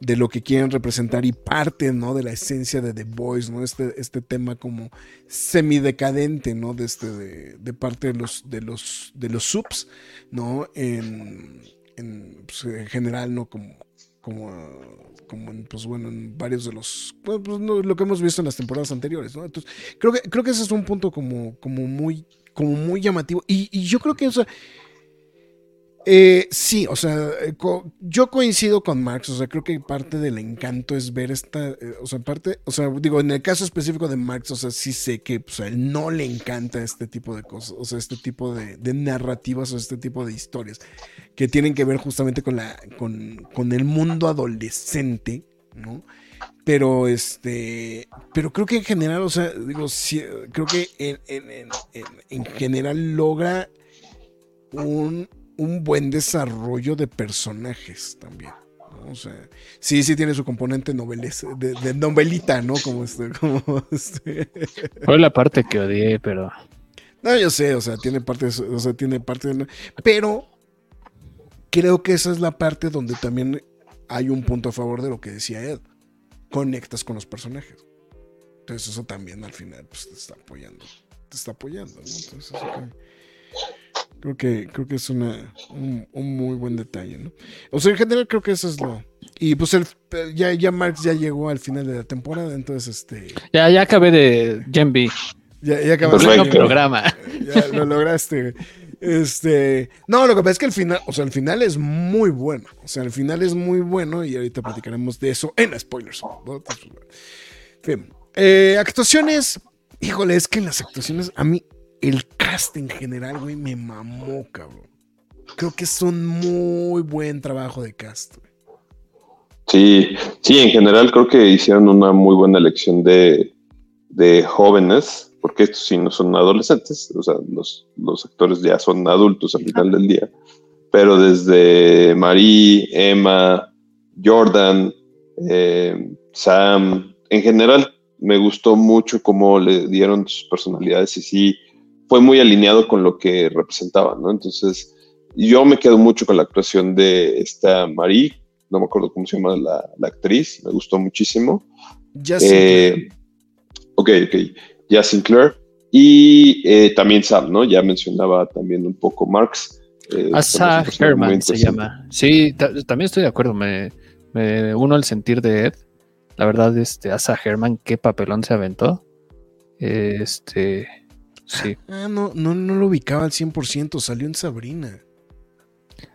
de lo que quieren representar y parte, ¿no? De la esencia de The Boys, ¿no? Este, este tema como semidecadente, ¿no? De, este, de, parte de los, de los, de los subs, ¿no? En, en, pues, general, ¿no? Como, como, como en, pues bueno, en varios de los, pues, lo que hemos visto en las temporadas anteriores, ¿no? Entonces, creo que, creo que ese es un punto como, como muy, como muy llamativo. Y, y yo creo que, o sea, eh, sí, o sea, eh, yo coincido con Marx, o sea, creo que parte del encanto es ver esta, eh, o sea, parte, o sea, digo, en el caso específico de Marx, o sea, sí sé que pues, a él no le encanta este tipo de cosas, o sea, este tipo de, narrativas o este tipo de historias que tienen que ver justamente con, la, con, el mundo adolescente, ¿no? Pero este, pero creo que en general, o sea, digo, creo que en general logra un un buen desarrollo de personajes también. O sea, sí, sí tiene su componente noveles, de, novelita, ¿no? Como este, como este. Fue la parte que odié, pero. No, yo sé, o sea, tiene parte, o sea, tiene parte de. Pero creo que esa es la parte donde también hay un punto a favor de lo que decía Ed. Conectas con los personajes. Entonces, eso también al final pues, te está apoyando. Te está apoyando, ¿no? Entonces, eso Creo que, creo que es una, un, muy buen detalle, ¿no? O sea, en general creo que eso es lo. Y pues el, ya, ya Marx ya llegó al final de la temporada, entonces este. Ya, ya acabé de Gen B. Ya, ya acabaste el programa. Ya lo lograste. Este. No, lo que pasa es que el final, o sea, el final es muy bueno. O sea, el final es muy bueno y ahorita platicaremos de eso en spoilers. fin. Eh, actuaciones. Híjole, es que las actuaciones a mí el cast en general, güey, me mamó, cabrón. Creo que es un muy buen trabajo de cast. Sí, sí, en general creo que hicieron una muy buena elección de, jóvenes, porque estos sí no son adolescentes, o sea, los, actores ya son adultos al final del día. Pero desde Marie, Emma, Jordan, eh, Sam, en general me gustó mucho cómo le dieron sus personalidades y sí fue muy alineado con lo que representaba, ¿no? Entonces, yo me quedo mucho con la actuación de esta Marie, no me acuerdo cómo se llama la, actriz, me gustó muchísimo. Justin eh, Ok, ok, ya Sinclair. Y eh, también Sam, ¿no? Ya mencionaba también un poco Marx. Eh, Asa Herman se llama. Sí, también estoy de acuerdo, me, uno al sentir de Ed. La verdad, este, Asa Herman, qué papelón se aventó. Este, Sí. Ah, no, no, no lo ubicaba al 100%, salió en Sabrina.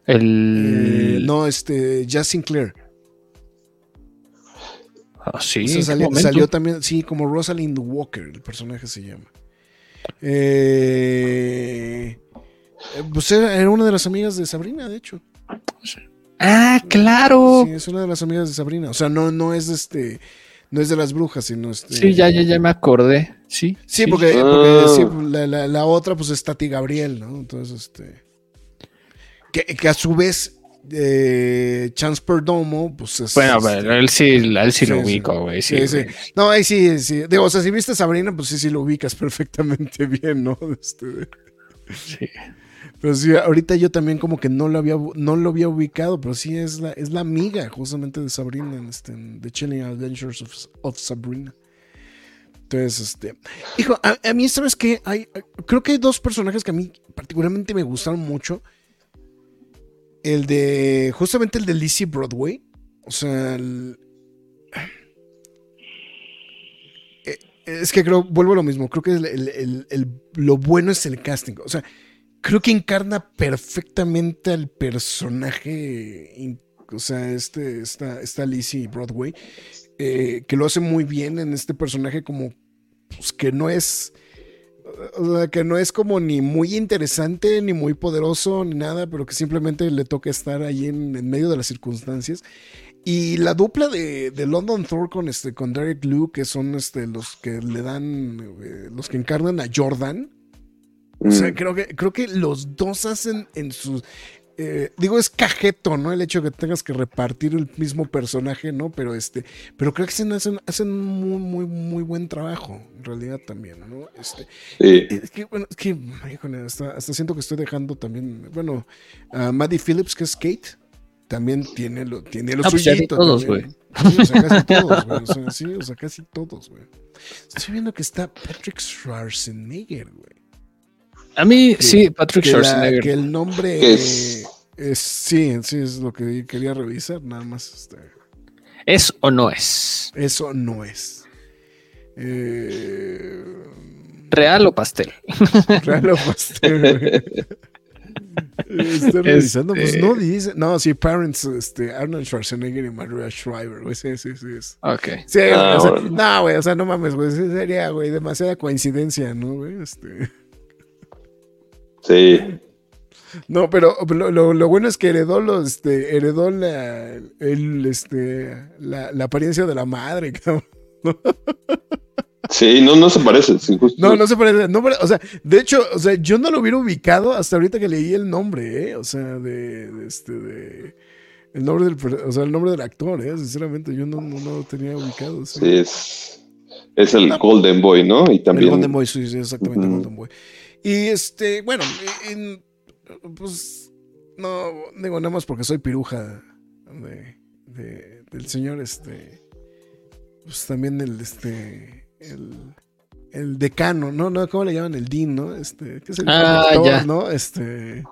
El... Eh, no, este, Jazz Sinclair. Ah, sí. salió, también, sí, como Rosalind Walker, el personaje se llama. Eh, pues era, una de las amigas de Sabrina, de hecho. Ah, claro. Sí, es una de las amigas de Sabrina. O sea, no, no es este no es de las brujas, sino este. Sí, ya, ya, ya me acordé. Sí. Sí, porque, ah. la, otra, pues es Tati Gabriel, ¿no? Entonces, este. Que, a su vez, eh, Chance Perdomo, pues es. Bueno, pero él sí, él sí, lo ubico, güey. Sí, sí, No, ahí sí, sí. Digo, o sea, si viste a Sabrina, pues sí, sí lo ubicas perfectamente bien, ¿no? Este... Sí. Pero sí, ahorita yo también como que no lo había, no lo había ubicado, pero sí es la, es la amiga justamente de Sabrina en este, The Chilling Adventures of, Sabrina. Entonces, este. Hijo, a, mí, ¿sabes qué? Hay, creo que hay dos personajes que a mí particularmente me gustaron mucho. El de. Justamente el de Lizzie Broadway. O sea. el- Eh, es que creo, vuelvo a lo mismo. Creo que el- el- lo bueno es el casting. O sea, creo que encarna perfectamente al personaje. O sea, este, esta, esta Lizzie Broadway. eh, que lo hace muy bien en este personaje como pues, que no es o sea, que no es como ni muy interesante ni muy poderoso ni nada pero que simplemente le toca estar ahí en, en medio de las circunstancias y la dupla de, de London Thor con este con Derek Liu que son este los que le dan eh, los que encarnan a Jordan o sea, Mm. creo que, creo que los dos hacen en sus. eh, digo, es cajeto, ¿no? El hecho de que tengas que repartir el mismo personaje, ¿no? Pero este. Pero creo que hacen, hacen, hacen muy, muy, muy buen trabajo, en realidad también, ¿no? Este. Sí. Es que, bueno, es que, híjole, hasta, hasta siento que estoy dejando también. Bueno, a Maddie Phillips, que es Kate, también tiene lo, tiene lo Ah, pues suyito todos, también. Sí, o sea, casi todos, güey. O sea, sí, o sea, casi todos, güey. Estoy viendo que está Patrick Schwarzenegger, güey. A mí, Que- sí, Patrick que, la- Schwarzenegger. que el nombre Que es, es- sí, sí, es lo que quería revisar, nada más. este, ¿Es o no es? eso no es. Eh, ¿Real o pastel? Real o pastel, güey. Estoy revisando, pues Este- no dice. No, sí, Parents, este, Arnold Schwarzenegger y Maria Shriver, güey. Sí, sí, sí. es- Ok. Sí, Ah, o sea, bueno. no, güey, o sea, no mames, güey. Sería, güey, demasiada coincidencia, ¿no, güey? Este. Sí. No, pero lo, lo- lo bueno es que heredó los, este, heredó la, el, este, la, la apariencia de la madre, cabrón. Sí, no, no se parece. No, no se parece, no o sea, de hecho, o sea, yo no lo hubiera ubicado hasta ahorita que leí el nombre, ¿eh? O sea, de, de este, de, el nombre del, o sea, el nombre del actor, ¿eh? Sinceramente, yo no, no, no lo tenía ubicado. sí. Sí, es, es el Golden Boy, ¿no? Y El también. Golden Boy, sí, sí, exactamente, el. Golden Boy. Y este, bueno, en- pues, no, digo, nada más porque soy piruja de, de- del señor, este, pues también el, este, el, el decano, ¿no? ¿no? ¿Cómo le llaman? El dean, ¿no? Este, ¿qué es el Ah, director, ya. ¿no? Este,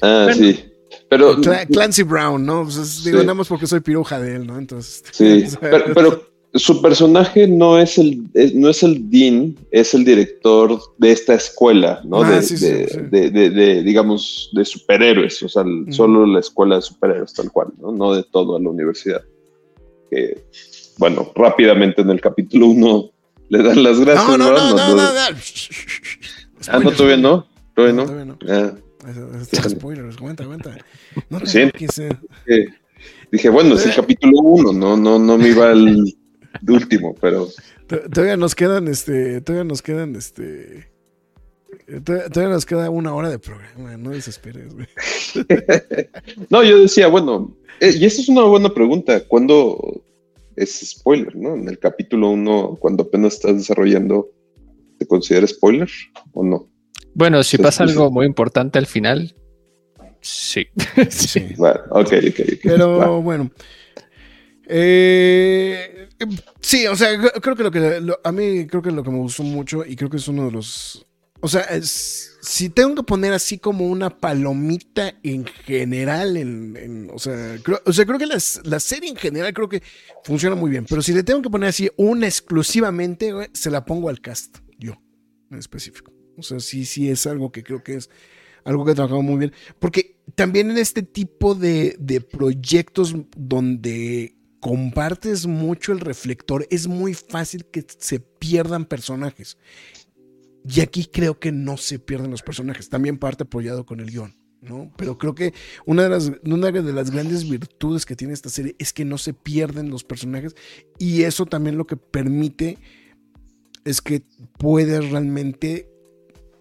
Ah, Bueno. sí. Pero. Cla- Clancy Brown, ¿no? Pues es- digo, Sí. nada más porque soy piruja de él, ¿no? Entonces, Sí, o sea, pero, pero su personaje no es el es- no es el dean, es el director de esta escuela, ¿no? Ah, de, sí, de- sí. de- de- de, digamos, de superhéroes, o sea, el- Ujú. solo la escuela de superhéroes, tal cual, ¿no? No de todo a la universidad. Que, bueno, rápidamente en el capítulo 1 le dan las gracias. no, no, ¿verdad? no, no, no, no. Ah, no, todavía no. Todavía no. todavía no. Ah, eso es spoilers, aguanta, aguanta. No te eh. dije, bueno, es el capítulo 1, no, no, no me iba al último, pero To- Todavía nos quedan, este, todavía nos quedan, este, eh, todavía, nos queda una hora de programa, no desesperes, güey. No, yo decía, bueno, eh, y esa es una buena pregunta. ¿Cuándo es spoiler, no? En el capítulo 1, cuando apenas estás desarrollando, ¿te considera spoiler o no? Bueno, si pasa algo muy importante al final, sí. Sí. Bueno, ok, ok, ok. Pero Va. bueno. Eh, sí, o sea, cre- creo que lo que lo- a mí creo que lo que me gustó mucho y creo que es uno de los, o sea, si tengo que poner así como una palomita en general, en, en- o sea, creo, o sea, creo que la serie en general creo que funciona muy bien, pero si le tengo que poner así una exclusivamente, se la pongo al cast, yo, en específico. O sea, sí, sí es algo que creo que es algo que he trabajado muy bien. Porque también en este tipo de proyectos donde compartes mucho el reflector, es muy fácil que se pierdan personajes. Y aquí creo que no se pierden los personajes. También parte apoyado con el guion. ¿no? Pero creo que una de, las, grandes virtudes que tiene esta serie es que no se pierden los personajes y eso también lo que permite es que puedes realmente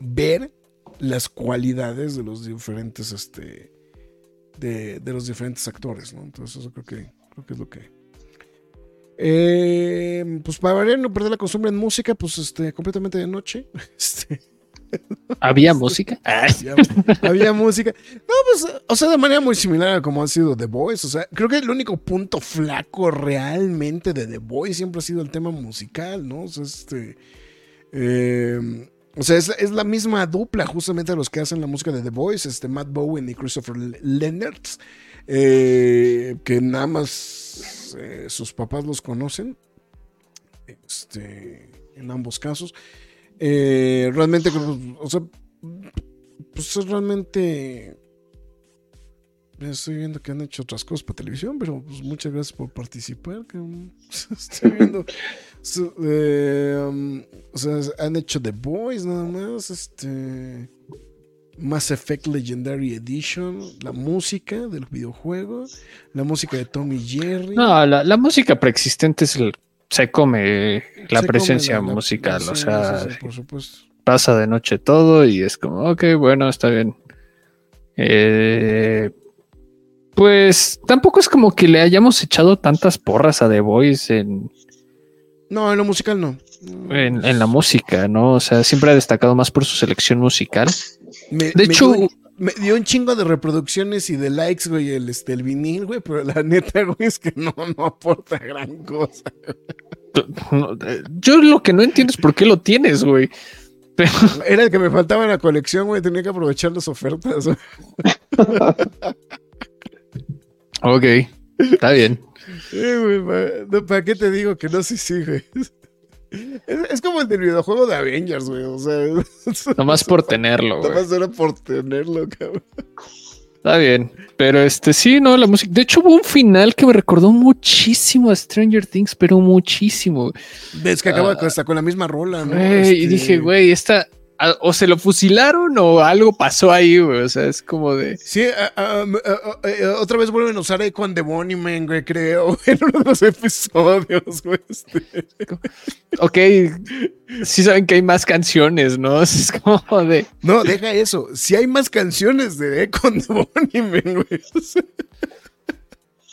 ver las cualidades de los diferentes este de, de los diferentes actores, ¿no? Entonces eso creo que creo que es lo que eh, pues para variar no perder la costumbre en música, pues este completamente de noche. Este, ¿Había música? había, había música. No, pues, o sea, de manera muy similar a como ha sido The Voice. O sea, creo que el único punto flaco realmente de The Voice siempre ha sido el tema musical, ¿no? O sea, este. Eh, o sea, es, es, la misma dupla justamente a los que hacen la música de The Voice, este Matt Bowen y Christopher Leonard, eh, que nada más eh, sus papás los conocen, este, en ambos casos. Eh, realmente, o sea, pues realmente estoy viendo que han hecho otras cosas para televisión, pero pues muchas gracias por participar. Estoy viendo. Eh, um, o sea, han hecho The Boys nada más. Este. Mass Effect Legendary Edition, la música del videojuego, la música de Tommy Jerry. No, la, música preexistente es el, se come la presencia musical, o sea, pasa de noche todo y es como, ok, bueno, está bien. Eh, pues tampoco es como que le hayamos echado tantas porras a The Voice en. No, en lo musical no. En, la música, ¿no? O sea, siempre ha destacado más por su selección musical. De hecho. me dio un chingo de reproducciones y de likes, güey, el, este, el vinil, güey, pero la neta, güey, es que no, no aporta gran cosa. Yo lo que no entiendo es por qué lo tienes, güey. Era el que me faltaba en la colección, güey, tenía que aprovechar las ofertas. Ok, está bien. ¿para, qué te digo que no? Sí, sí, güey. Es, como el del videojuego de Avengers, güey. O sea, nomás por tenerlo, güey. Nomás era por tenerlo, cabrón. Está bien. Pero este sí, no, la música. De hecho, hubo un final que me recordó muchísimo a Stranger Things, pero muchísimo. Ves que acaba ah. hasta con la misma rola, ¿no? Y este dije, güey, esta o se lo fusilaron o algo pasó ahí, güey. O sea, es como de. Sí, eh, otra vez vuelven a usar ahí con The Bonnie Man, güey, creo, en uno de los episodios, güey. Este. Ok, sí saben que hay más canciones, ¿no? Es como de. No, deja eso. Si hay más canciones de con The Bonnie Man, güey.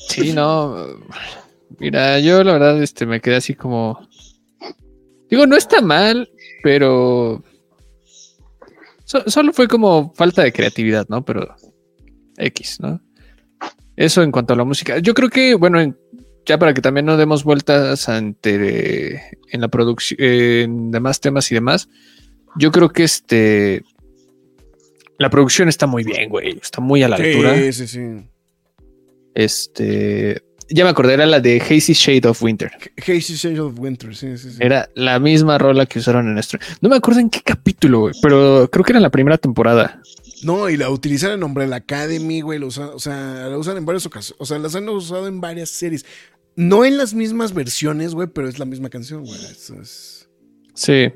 Sí, no. Mira, yo la verdad este, me quedé así como. Digo, no está mal, pero solo fue como falta de creatividad, ¿no? Pero X, ¿no? Eso en cuanto a la música. Yo creo que, bueno, ya para que también no demos vueltas ante en la producción, en demás temas y demás, yo creo que este la producción está muy bien, güey. Está muy a la altura. Sí, sí, sí. Este, ya me acordé, era la de Hazy Shade of Winter. Hazy Shade of Winter, sí, sí, sí. Era la misma rola que usaron en esto. No me acuerdo en qué capítulo, güey, pero creo que era en la primera temporada. No, y la utilizan en Umbrella Academy, güey. o sea, la usan en varias ocasiones. O sea, las han usado en varias series. No en las mismas versiones, güey, pero es la misma canción, güey. Sí.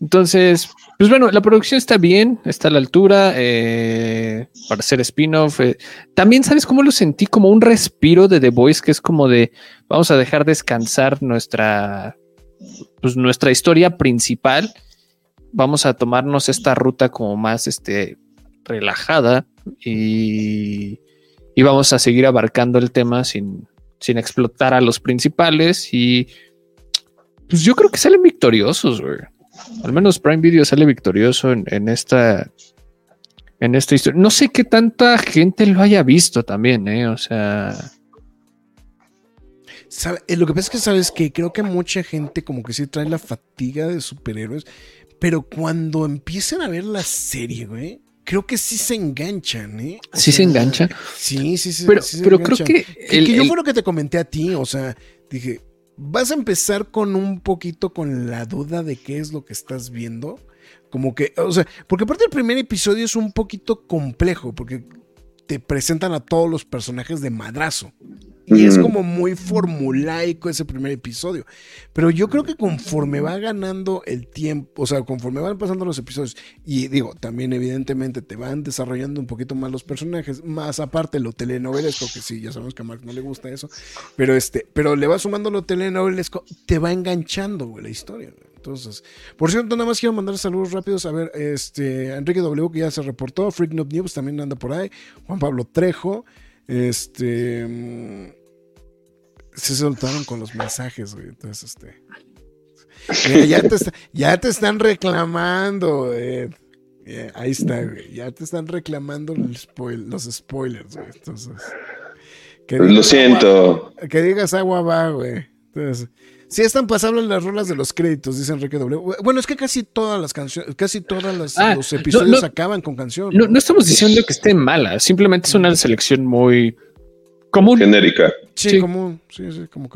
Entonces, pues bueno, la producción está bien, está a la altura eh, para hacer spin-off. Eh. También, ¿sabes cómo lo sentí? Como un respiro de The Voice, que es como de vamos a dejar descansar nuestra, pues, nuestra historia principal. Vamos a tomarnos esta ruta como más este, relajada y, y vamos a seguir abarcando el tema sin, sin explotar a los principales. Y pues yo creo que salen victoriosos, güey al menos Prime Video sale victorioso en, esta en esta historia. No sé qué tanta gente lo haya visto también, ¿eh? O sea. Eh, lo que pasa es que sabes que creo que mucha gente como que sí trae la fatiga de superhéroes, pero cuando empiezan a ver la serie, güey, creo que sí se enganchan, ¿eh? sí se enganchan. Sí, sí, sí. Pero, pero creo que. que yo fue lo que te comenté a ti, o sea, dije, vas a empezar con un poquito con la duda de qué es lo que estás viendo. Como que, o sea, porque aparte el primer episodio es un poquito complejo, porque te presentan a todos los personajes de madrazo. Y es como muy formulaico ese primer episodio. Pero yo creo que conforme va ganando el tiempo, o sea, conforme van pasando los episodios, y digo, también evidentemente te van desarrollando un poquito más los personajes, más aparte lo telenovelesco, que sí, ya sabemos que a Mark no le gusta eso, pero este, pero le va sumando lo telenovelesco, te va enganchando, la historia. Entonces, por cierto, nada más quiero mandar saludos rápidos. A ver, este, Enrique W, que ya se reportó, Freak Noob News también anda por ahí, Juan Pablo Trejo, este se soltaron con los mensajes, güey. Entonces, este. ya, te están reclamando, eh. ahí está, güey. Ya te están reclamando los spoilers, güey. Entonces. Lo siento. que digas agua va, güey. Entonces, Sí, están pasables las rolas de los créditos, dice Enrique W. Bueno, es que casi todas las canciones, casi todos Ah, los episodios no- acaban con canción. No, no estamos diciendo que esté mala, simplemente es una selección muy común. Genérica. Sí, Sí. como, sí, sí, como,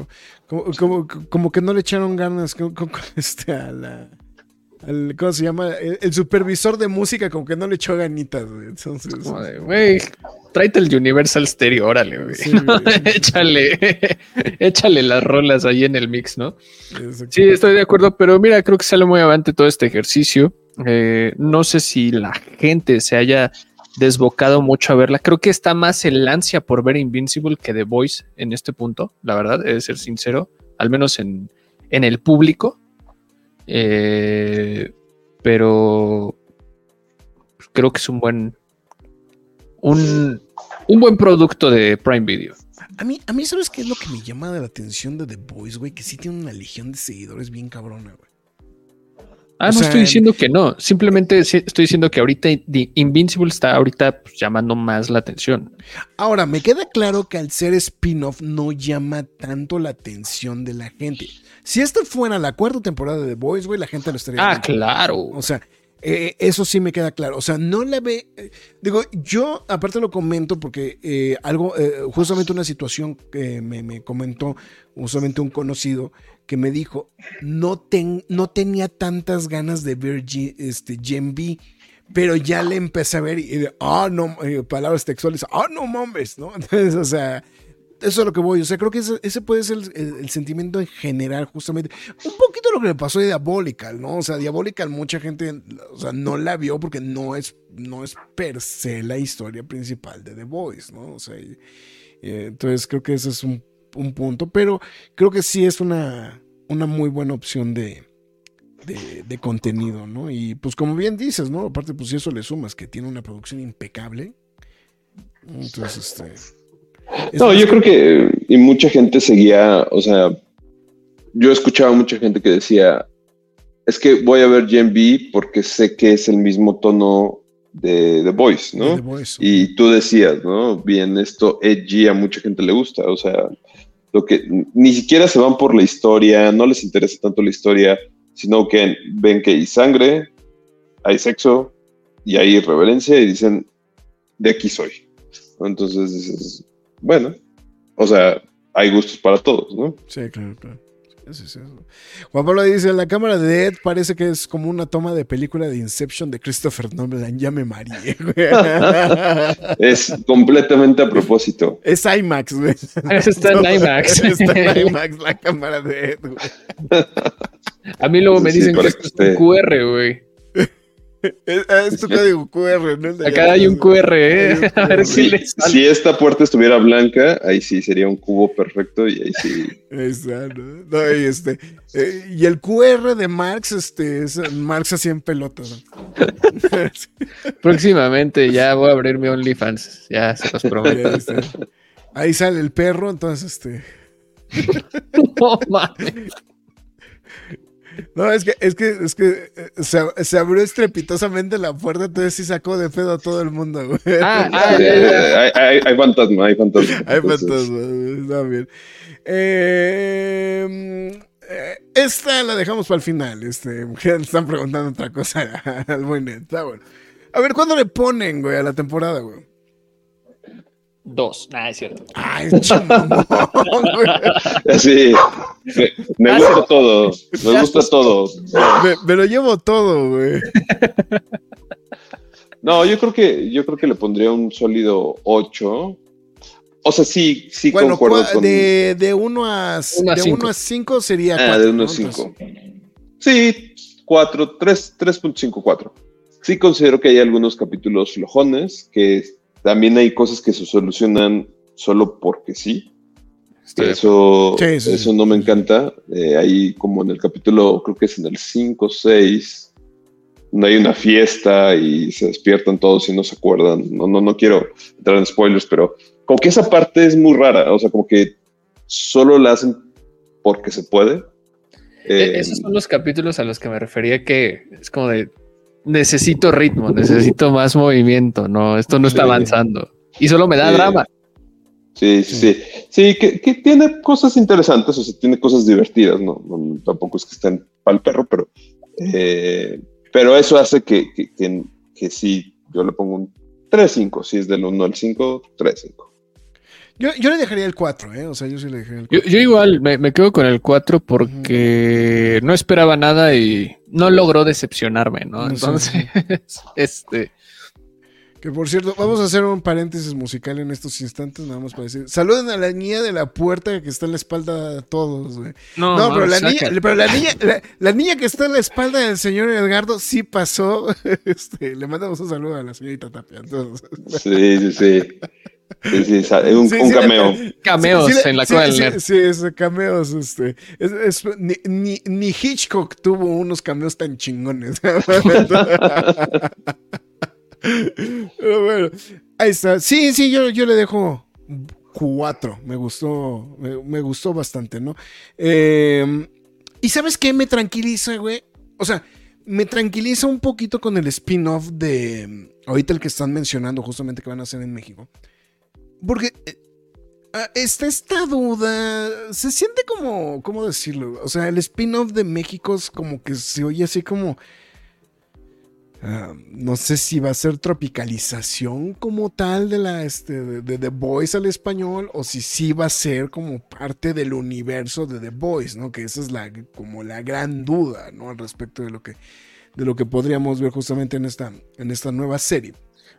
como, como, como que no le echaron ganas este, a la, al- ¿cómo se llama? El, el supervisor de música como que no le echó ganitas, güey. Entonces, Como de, Güey, tráete el Universal Stereo, órale, güey. Sí, ¿no? güey. échale, échale las rolas ahí en el mix, ¿no? Sí, estoy de acuerdo, pero mira, creo que sale muy avante todo este ejercicio. Eh, no sé si la gente se haya desbocado mucho a verla. Creo que está más el ansia por ver Invincible que The Voice en este punto, la verdad, he de ser sincero, al menos en, en el público. Eh, pero creo que es un buen un, un buen producto de Prime Video. A mí, a mí, ¿sabes qué es lo que me llama de la atención de The Boys, güey? Que sí tiene una legión de seguidores bien cabrona, güey. Ah, O no estoy diciendo que no, simplemente estoy diciendo que ahorita The Invincible está ahorita pues, llamando más la atención. Ahora, me queda claro que al ser spin-off no llama tanto la atención de la gente. Si esta fuera la cuarta temporada de The Boys, güey, la gente lo estaría Ah, viendo. claro. O sea, eh, eso sí me queda claro. O sea, no la ve. eh, digo, yo aparte lo comento porque eh, algo, eh, justamente una situación que me, me comentó justamente un conocido que me dijo, no, ten- no tenía tantas ganas de ver G- este, Gen V, pero ya le empecé a ver y, ah, no, eh, palabras textuales, ah, no mames, ¿no? Entonces, o sea, eso es lo que voy. O sea, creo que ese, puede ser el, sentimiento en general, justamente. Un poquito lo que le pasó a Diabolical, ¿no? O sea, Diabolical, mucha gente, o sea, no la vio porque no es, no es per se la historia principal de The Voice, ¿no? O sea, eh, entonces creo que ese es un, un punto, pero creo que sí es una, una muy buena opción de, de, de contenido, ¿no? Y pues como bien dices, ¿no? Aparte, pues si eso le sumas que tiene una producción impecable, entonces, este... es No, yo creo que y mucha gente seguía, o sea, yo escuchaba a mucha gente que decía, es que voy a ver Gen B porque sé que es el mismo tono de The Voice, ¿no? The Voice. Y tú decías, ¿no? Bien, esto edgy a mucha gente le gusta, o sea, lo que ni siquiera se van por la historia, no les interesa tanto la historia, sino que ven que hay sangre, hay sexo y hay irreverencia y dicen, de aquí soy. Entonces dices, bueno, o sea, hay gustos para todos, ¿no? Sí, claro, claro. Sí, sí, sí. Juan Pablo dice, la cámara de Ed parece que es como una toma de película de Inception de Christopher Nolan, ya me mareé, güey. Es completamente a propósito. Es IMAX, güey. Está en IMAX. Está en IMAX la cámara de Ed, güey. A mí luego me Sí, dicen para que que esto es un QR, güey. Es, es tu código QR, ¿no? Acá hay un QR, ¿eh? A ver si Si, le sale. si esta puerta estuviera blanca, ahí sí sería un cubo perfecto y ahí sí. Ahí está, ¿no? No, y, este, eh, y el QR de Marx, este, es Marx así en pelotas. ¿no? Próximamente ya voy a abrir mi OnlyFans. Ya se los Ahí, prometo. Ahí sale el perro, entonces este. No mames. No, es que, es que, es que eh, se, se abrió estrepitosamente la puerta, entonces sí sacó de pedo a todo el mundo, güey. Ah, ah, hay, hay- hay fantasma, hay fantasma. Hay Entonces, fantasmas, güey, está bien. Eh, esta la dejamos para el final. Este, le están preguntando otra cosa al buen. Está bueno. A ver, ¿cuándo le ponen, güey, a la temporada, güey? Dos. Nah, es cierto. Ay, chamón, güey. Sí, me, me Ah, gusta sí. todo, me gusta todo. Me, me lo llevo todo, güey. No, yo creo que yo creo que le pondría un sólido 8. O sea, sí, sí Bueno, concuerdo con de, de 1 a Uno a de cinco. uno a 5 sería ah, 4. de 1 a 5. Sí, 4, 3, 3.54. Sí considero que hay algunos capítulos flojones, que también hay cosas que se solucionan solo porque sí. Estoy Eso, Sí, sí, eso sí. no me encanta. Eh, ahí como en el capítulo, creo que es en el 5, 6, donde hay una fiesta y se despiertan todos y no se acuerdan. No, no, no quiero entrar en spoilers, pero como que esa parte es muy rara. O sea, como que solo la hacen porque se puede. E- Eh, Esos son los capítulos a los que me refería que es como de necesito ritmo, necesito más movimiento, no, esto no está Sí. avanzando y solo me da Sí. drama. Sí, sí, sí. Sí, que, que, tiene cosas interesantes, o sea, tiene cosas divertidas, ¿no? no tampoco es que estén para el perro, pero, eh, pero eso hace que, que, que, que sí, yo le pongo un 3-5, si es del 1 al 5, 3-5. Yo, yo, le dejaría el 4, ¿eh? O sea, yo sí le dejaría el 4. Yo, yo igual me, me, quedo con el 4 porque uh -huh. no esperaba nada y no logró decepcionarme, ¿no? Entonces, este. Que por cierto, vamos a hacer un paréntesis musical en estos instantes, nada más para decir. Saluden a la niña de la puerta que está en la espalda de todos, güey. No, no, pero, la niña, pero la niña, la, la, niña que está en la espalda del señor Edgardo sí pasó. Este, le mandamos un saludo a la señorita Tapia. Entonces. Sí, sí, sí. Sí, sí, un, sí, un cameo. Cameos sí, en la cual. Sí, sí, es cameos. Este, es, es, ni, ni, ni, Hitchcock tuvo unos cameos tan chingones. Pero bueno, ahí está. Sí, sí, yo, yo le dejo cuatro. Me gustó, me, me gustó bastante, ¿no? Eh, y ¿sabes qué me tranquiliza, güey? O sea, me tranquiliza un poquito con el spin-off de ahorita el que están mencionando justamente que van a hacer en México. Porque eh, está esta duda, se siente como, ¿cómo decirlo? O sea, el spin-off de México es como que se oye así como... Uh, no sé si va a ser tropicalización como tal de la este, The Voice al español o si sí va a ser como parte del universo de The Voice, ¿no? Que esa es la como la gran duda, ¿no? Al respecto de lo que de lo que podríamos ver justamente en esta en esta nueva serie.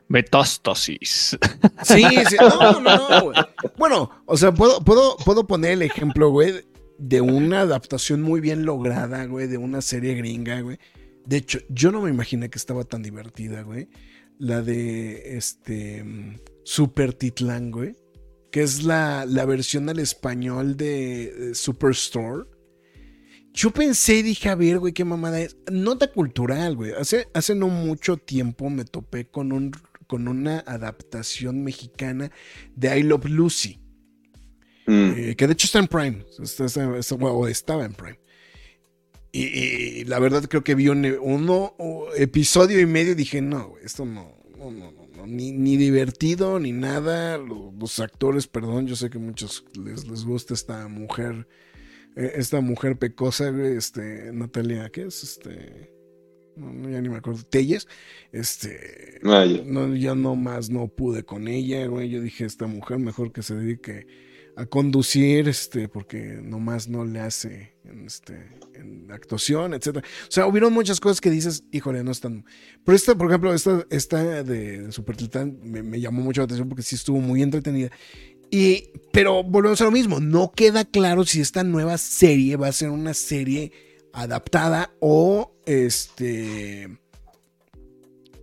Metástasis. Sí, sí, no, no, no, güey. Bueno, o sea, puedo, puedo, puedo poner el ejemplo, güey, de una adaptación muy bien lograda, güey, de una serie gringa, güey. De hecho, yo no me imaginé que estaba tan divertida, güey. La de este Super Titlán, güey. Que es la, la versión al español de, de Superstore. Yo pensé y dije, a ver, güey, qué mamada es. Nota cultural, güey. Hace, hace no mucho tiempo me topé con, un, con una adaptación mexicana de I Love Lucy. Mm. Eh, que de hecho está en Prime. Está, está, está, o estaba en Prime. Y, y, la verdad creo que vi un uno, episodio y medio y dije, no, esto no, no, no, no ni, ni, divertido, ni nada. Los, los, actores, perdón, yo sé que a muchos les, les gusta esta mujer, eh, esta mujer pecosa, este, Natalia, ¿qué es? Este, no, ya ni me acuerdo, Telles, este, ah, ya. No, ya no más no pude con ella, güey, yo dije, esta mujer mejor que se dedique a conducir, este, porque nomás no le hace en, este, en actuación, etcétera. O sea, hubieron muchas cosas que dices, híjole, no están. Pero esta, por ejemplo, esta, esta de Super Titán me, me, llamó mucho la atención porque sí estuvo muy entretenida. Y, pero volvemos a lo mismo, no queda claro si esta nueva serie va a ser una serie adaptada o este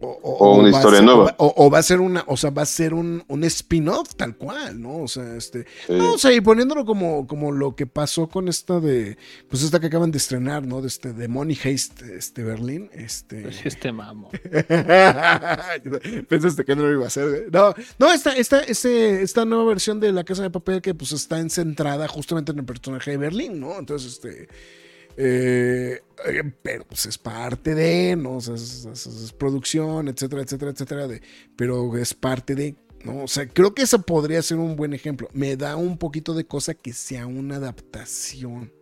o, o, o una historia ser, nueva. O, o, va a ser una, o sea, va a ser un, un spin-off tal cual, ¿no? O sea, este. Sí. No, o sea, y poniéndolo como, como lo que pasó con esta de. Pues esta que acaban de estrenar, ¿no? De este, de Money Haste, este Berlín. Este. Este mamo. Pensaste que no lo iba a hacer, No, no, esta, esta, este, esta nueva versión de La Casa de Papel que pues está centrada justamente en el personaje de Berlín, ¿no? Entonces, este. Eh, pero pues es parte de, ¿no? O sea, es, es, es, producción, etcétera, etcétera, etcétera, de, pero es parte de, ¿no? O sea, creo que eso podría ser un buen ejemplo. Me da un poquito de cosa que sea una adaptación.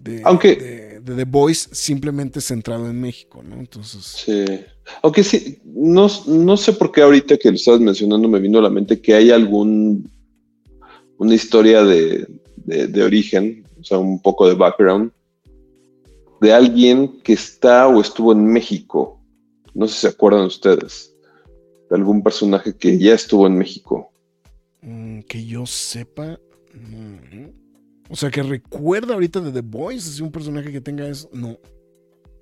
De, Aunque, de, de, The Voice simplemente centrado en México, ¿no? Entonces. Sí. Aunque sí, no, no sé por qué ahorita que lo estabas mencionando me vino a la mente que hay algún. una historia de, de, de, origen, o sea, un poco de background, de alguien que está o estuvo en México. No sé si se acuerdan ustedes. De algún personaje que ya estuvo en México. Mm, que yo sepa. O sea, que recuerda ahorita de The Voice, si un personaje que tenga eso. No.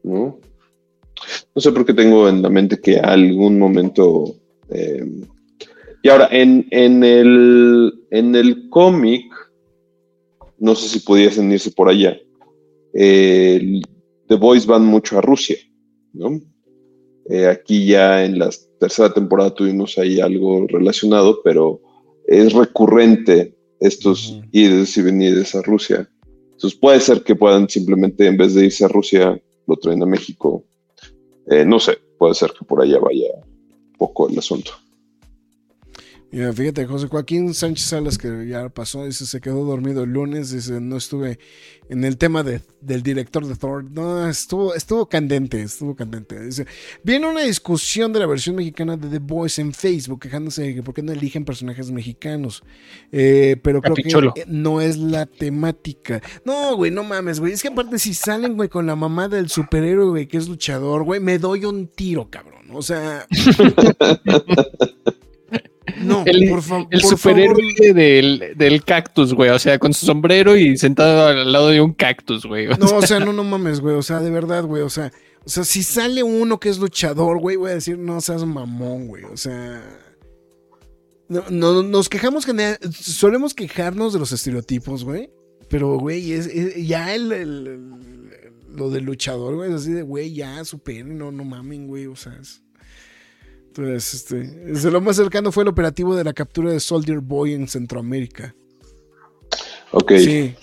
No. No sé por qué tengo en la mente que algún momento. Eh, y ahora, en, en el, en el cómic no sé si pudiesen irse por allá. Eh, The Boys van mucho a Rusia, ¿no? Eh, aquí ya en la tercera temporada tuvimos ahí algo relacionado, pero es recurrente estos uh -huh. ides y venides a Rusia. Entonces puede ser que puedan simplemente, en vez de irse a Rusia, lo traen a México. Eh, no sé, puede ser que por allá vaya un poco el asunto. Mira, fíjate, José Joaquín Sánchez Salas, que ya pasó, dice, se quedó dormido el lunes, dice, no estuve en el tema de, del director de Thor. No, estuvo, estuvo candente, estuvo candente. Dice, viene una discusión de la versión mexicana de The Voice en Facebook, quejándose de que por qué no eligen personajes mexicanos. Eh, pero creo Capicholo. que no es la temática. No, güey, no mames, güey. Es que aparte si salen, güey, con la mamá del superhéroe, güey, que es luchador, güey, me doy un tiro, cabrón. O sea... No, El, por, fa- el por superhéroe favor, del, del cactus, güey. O sea, con su sombrero y sentado al lado de un cactus, güey. O No, sea, o sea, no, no mames, güey. O sea, de verdad, güey. O sea, o sea, si sale uno que es luchador, güey, voy a decir, no seas mamón, güey. O sea. No, no- nos quejamos que solemos quejarnos de los estereotipos, güey. Pero, güey, es, es- ya el, el- el- lo del luchador, güey, es así de, güey, ya superen, no, no mamen, güey. O sea, es- entonces, este, es- lo más cercano fue el operativo de la captura de Soldier Boy en Centroamérica. Ok. Sí.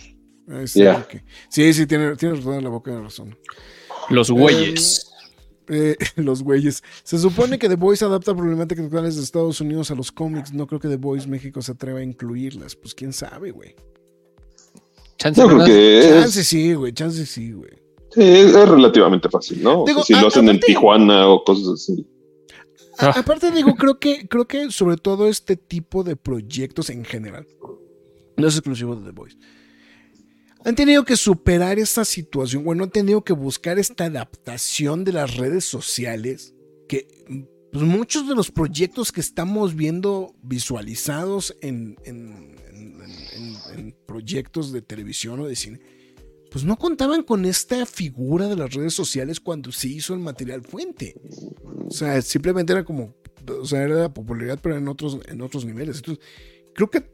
Ahí está, Ya. ok. Sí, sí, tiene, tiene toda la boca de razón. los güeyes. Eh, los güeyes. Se supone que The Voice adapta problemáticas actuales de Estados Unidos a los cómics. No creo que The Voice México se atreva a incluirlas. Pues quién sabe, güey. Chance creo es, Chance sí, güey. Chance sí, güey. sí, es- es relativamente fácil, ¿no? O sea, si a- lo hacen en Tijuana o cosas así. Ah. Aparte, digo, creo que, creo que sobre todo este tipo de proyectos en general, no es exclusivo de The Voice, han tenido que superar esta situación, bueno, han tenido que buscar esta adaptación de las redes sociales, que pues, muchos de los proyectos que estamos viendo visualizados en- en proyectos de televisión o de cine, pues no contaban con esta figura de las redes sociales cuando se hizo el material fuente. O sea, simplemente era como, o sea, era la popularidad, pero en otros, en otros niveles. Entonces, creo que,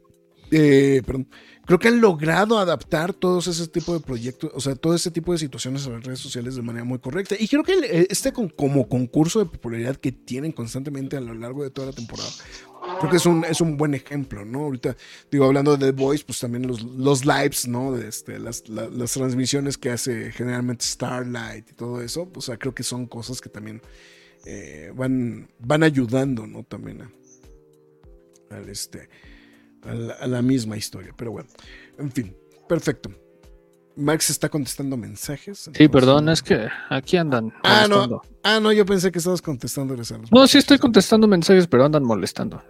eh, perdón, creo que han logrado adaptar todos ese tipo de proyectos, o sea, todo ese tipo de situaciones a las redes sociales de manera muy correcta. Y creo que este como concurso de popularidad que tienen constantemente a lo largo de toda la temporada, creo que es un, es un buen ejemplo, ¿no? Ahorita, digo, hablando de The Voice, pues también los, los lives, ¿no? De este, las, la- las transmisiones que hace generalmente Starlight y todo eso, pues, o sea, creo que son cosas que también eh, van, van ayudando, ¿no? También a, al este, a la, a la misma historia. Pero bueno, en fin, perfecto. Max está contestando mensajes. Sí, perdón, es que aquí andan Ah, no. Ah, no, yo pensé que estabas contestándoles a los No, sí estoy contestando mensajes, pero andan molestando.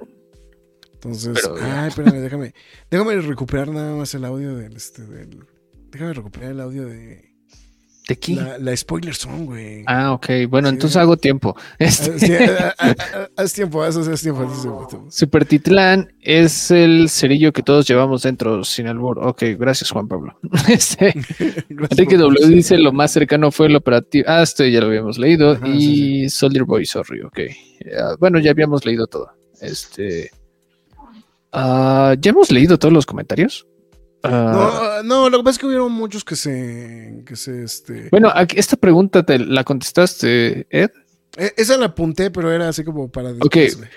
Entonces, Pero, ay, espérame, déjame, déjame recuperar nada más el audio del, este, del, déjame recuperar el audio de ¿De aquí? la, la spoiler song, güey. Ah, ok. Bueno, Sí. entonces hago tiempo. Ah, Este, sí, ah, ah, haz tiempo, haz, haz tiempo, haz tiempo. Super Titlán es el cerillo que todos llevamos dentro sin albur. Ok, gracias, Juan Pablo. Este, Enrique W dice lo más cercano fue el operativo. Ah, este ya lo habíamos leído. Ajá, y sí, Soldier Boy, sorry, ok. Bueno, ya habíamos leído todo. Este. Ah, ¿Ya hemos leído todos los comentarios? Ah, No, no, lo que pasa es que hubieron muchos que se, que se, este, Bueno, esta pregunta te la contestaste, Ed. eh, esa la apunté, pero era así como para Ok.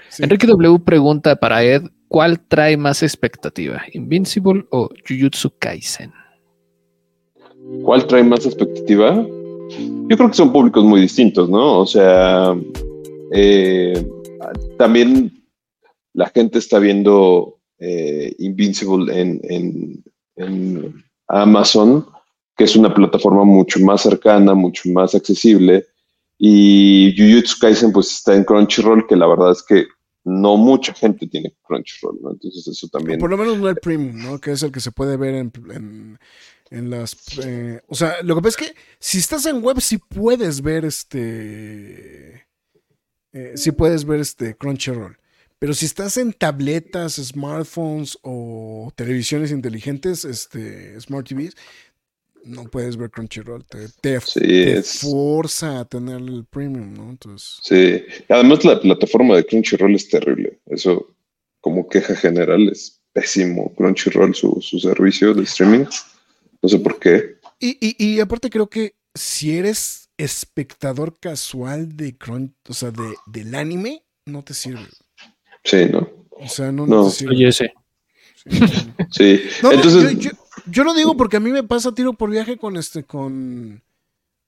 Sí. Enrique W pregunta para Ed: ¿cuál trae más expectativa? ¿Invincible o Jujutsu Kaisen? ¿Cuál trae más expectativa? Yo creo que son públicos muy distintos, ¿no? O sea, eh, también la gente está viendo eh, Invincible en, Amazon, que es una plataforma mucho más cercana, mucho más accesible. Y Jujutsu Kaisen pues está en Crunchyroll, que la verdad es que no mucha gente tiene Crunchyroll, ¿no? Entonces eso también... Por lo menos no el premium, ¿no? Que es el que se puede ver en las... eh, o sea, lo que pasa es que si estás en web sí puedes ver este... eh, sí puedes ver este Crunchyroll. Pero si estás en tabletas, smartphones o televisiones inteligentes, este, smart TVs, no puedes ver Crunchyroll. Te, te, Sí, te es- forza a tener el premium, ¿no? Entonces... Sí, además la plataforma de Crunchyroll es terrible. Eso, como queja general, es pésimo. Crunchyroll, su, su servicio de streaming. No sé por qué. Y, y, y aparte creo que si eres espectador casual de Crunch, o sea, de, del anime, no te sirve. Sí, ¿no? O sea, no, No. Oye. Sí. Sí. No, no, Entonces, yo, yo- yo lo digo porque a mí me pasa tiro por viaje con este, con,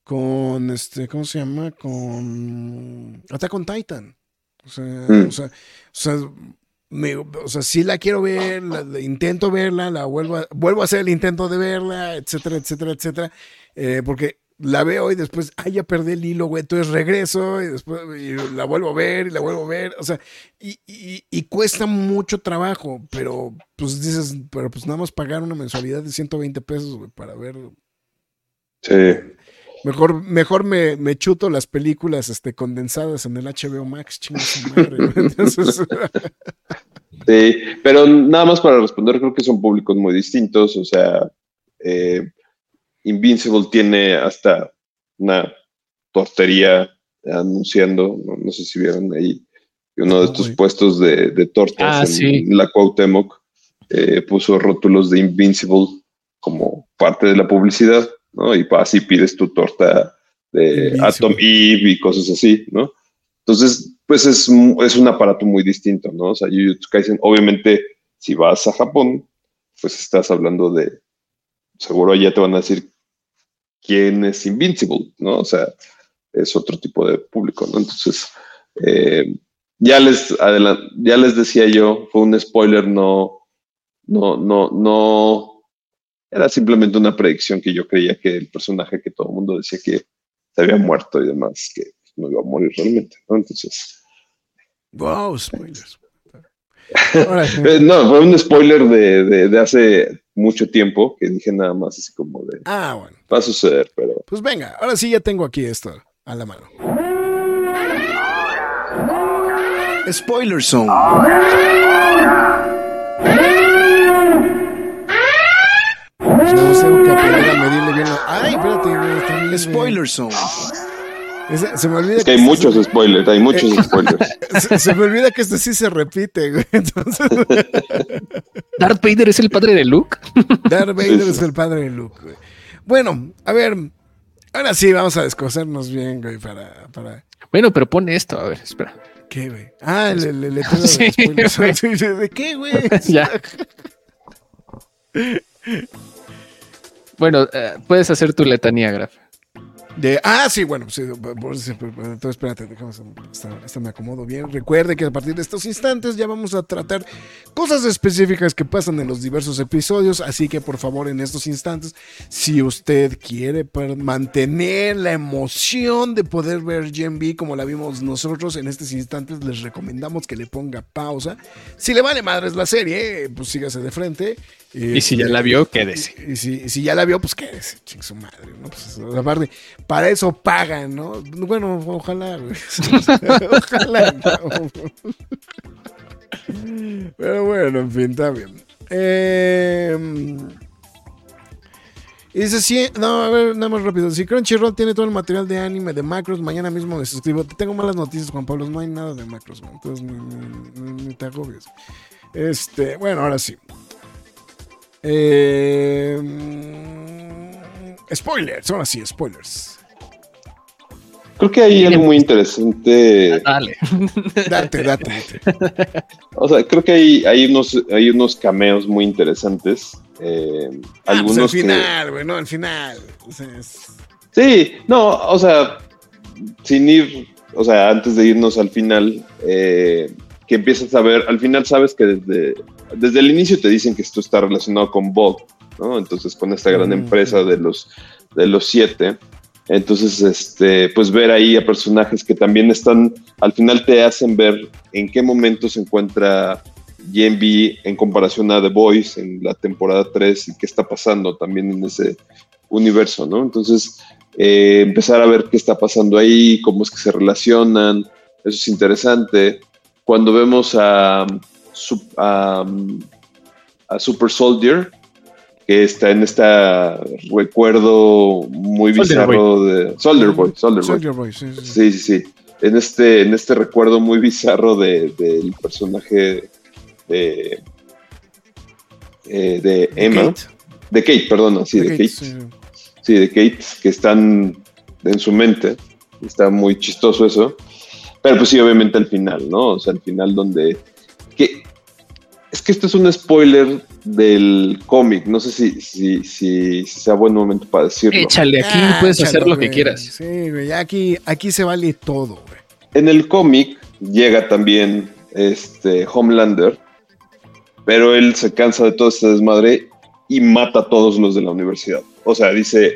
con este, ¿cómo se llama? Con Attack on Titan. O sea, Mm. o sea, o sea, me, o sea, sí la quiero ver, la- la intento verla, la vuelvo a, vuelvo a hacer el intento de verla, etcétera, etcétera, etcétera, eh, porque la veo y después, ay, ya perdí el hilo, güey, entonces regreso y después y la vuelvo a ver y la vuelvo a ver, o sea, y, y- y cuesta mucho trabajo, pero pues dices, pero pues nada más pagar una mensualidad de 120 pesos, güey, para ver Sí. Mejor, mejor me, me chuto las películas este, condensadas en el HBO Max, chinga su madre. Entonces, Sí, pero nada más para responder, creo que son públicos muy distintos. O sea, eh, Invincible tiene hasta una tortería anunciando, no, no sé si vieron ahí, uno de estos Uy. puestos de, de tortas Ah, en sí. la Cuauhtémoc eh, puso rótulos de Invincible como parte de la publicidad, ¿no? Y así pides tu torta de Invincible. Atom Eve y cosas así, ¿no? Entonces, pues es, es un aparato muy distinto, ¿no? O sea, Jujutsu Kaisen, obviamente, si vas a Japón, pues estás hablando de, seguro ya te van a decir quién es Invincible, ¿no? O sea, es otro tipo de público, ¿no? Entonces, eh, ya les ya les decía yo, fue un spoiler, no, no, no, no, era simplemente una predicción que yo creía que el personaje que todo el mundo decía que se había muerto y demás, que no iba a morir realmente, ¿no? Entonces, wow, spoilers. Eh, no, fue un spoiler de, de, de hace mucho tiempo que dije nada más así como de, ah, bueno. va a suceder, pero Pues venga, ahora sí ya tengo aquí esto a la mano. Spoiler Zone. No tengo que aprender a medirle bien. Ay, espérate. Spoiler Zone. Se me olvida es que hay este- muchos spoilers, hay muchos spoilers. Se, se me olvida que este sí se repite, güey. Entonces, Darth Vader es el padre de Luke. Darth Vader es el padre de Luke, güey. Bueno, a ver, ahora sí vamos a descosernos bien, güey, para, para, Bueno, pero pone esto, a ver, espera. ¿qué, güey? Ah, el, el letrero de Sí, spoilers. güey. Sí, sí, ¿De qué, güey? ya. Bueno, eh, puedes hacer tu letanía, Graf. Ah, sí, bueno, sí, entonces espérate, déjame, esta, me acomodo bien. Recuerde que a partir de estos instantes ya vamos a tratar cosas específicas que pasan en los diversos episodios, así que por favor en estos instantes, si usted quiere mantener la emoción de poder ver Gen B como la vimos nosotros, en estos instantes les recomendamos que le ponga pausa. Si le vale madres la serie, pues sígase de frente. Y si ya la vio, quédese. Y, y si, y si ya la vio, pues quédese, ching su madre, ¿no? Pues aparte, para eso pagan, ¿no? Bueno, ojalá, güey. ojalá. no. Pero bueno, en fin, está bien. Eh, y dice, sí, no, a ver, nada más rápido. Si Crunchyroll tiene todo el material de anime, de macros, mañana mismo me suscribo. Te tengo malas noticias, Juan Pablo, no hay nada de macros, entonces ni, ni- ni- ni te agobies. Este, bueno, ahora sí. Eh, spoilers, ahora sí, spoilers. Creo que hay algo muy interesante. Dale. Date, date, date. O sea, creo que hay, hay, unos, hay unos cameos muy interesantes. eh, Ah, pues algunos al final, güey, no, al final. Sí, no, o sea, sin ir, o sea, antes de irnos al final, eh, que empiezas a ver, al final sabes que desde, desde el inicio te dicen que esto está relacionado con Bob, ¿no? Entonces con esta gran Mm. empresa de los, de los siete. Entonces, este, pues ver ahí a personajes que también están, al final te hacen ver en qué momento se encuentra Gen B en comparación a The Boys en la temporada 3 y qué está pasando también en ese universo, ¿no? Entonces, eh, empezar a ver qué está pasando ahí, cómo es que se relacionan, eso es interesante. Cuando vemos a, A, Super Soldier, que está en este recuerdo muy Soldier bizarro de Soldier Boy, Soldier Boy. Soldier Boy, sí, sí, sí. Sí, sí, sí. En este, en este recuerdo muy bizarro de- del personaje de, eh, de Emma. Kate, De Kate, perdón, sí, de, Kate. Sí, de Kate, que están en su mente. Está muy chistoso eso. Pero pues sí, obviamente al final, ¿no? O sea, al final donde... Es que esto es un spoiler del cómic. No sé si, si, si, si sea buen momento para decirlo. Échale, aquí Ah, puedes hacer lo que quieras. Sí, güey, aquí, aquí se vale todo, güey. En el cómic llega también este, Homelander, pero él se cansa de todo este desmadre y mata a todos los de la universidad. O sea, dice,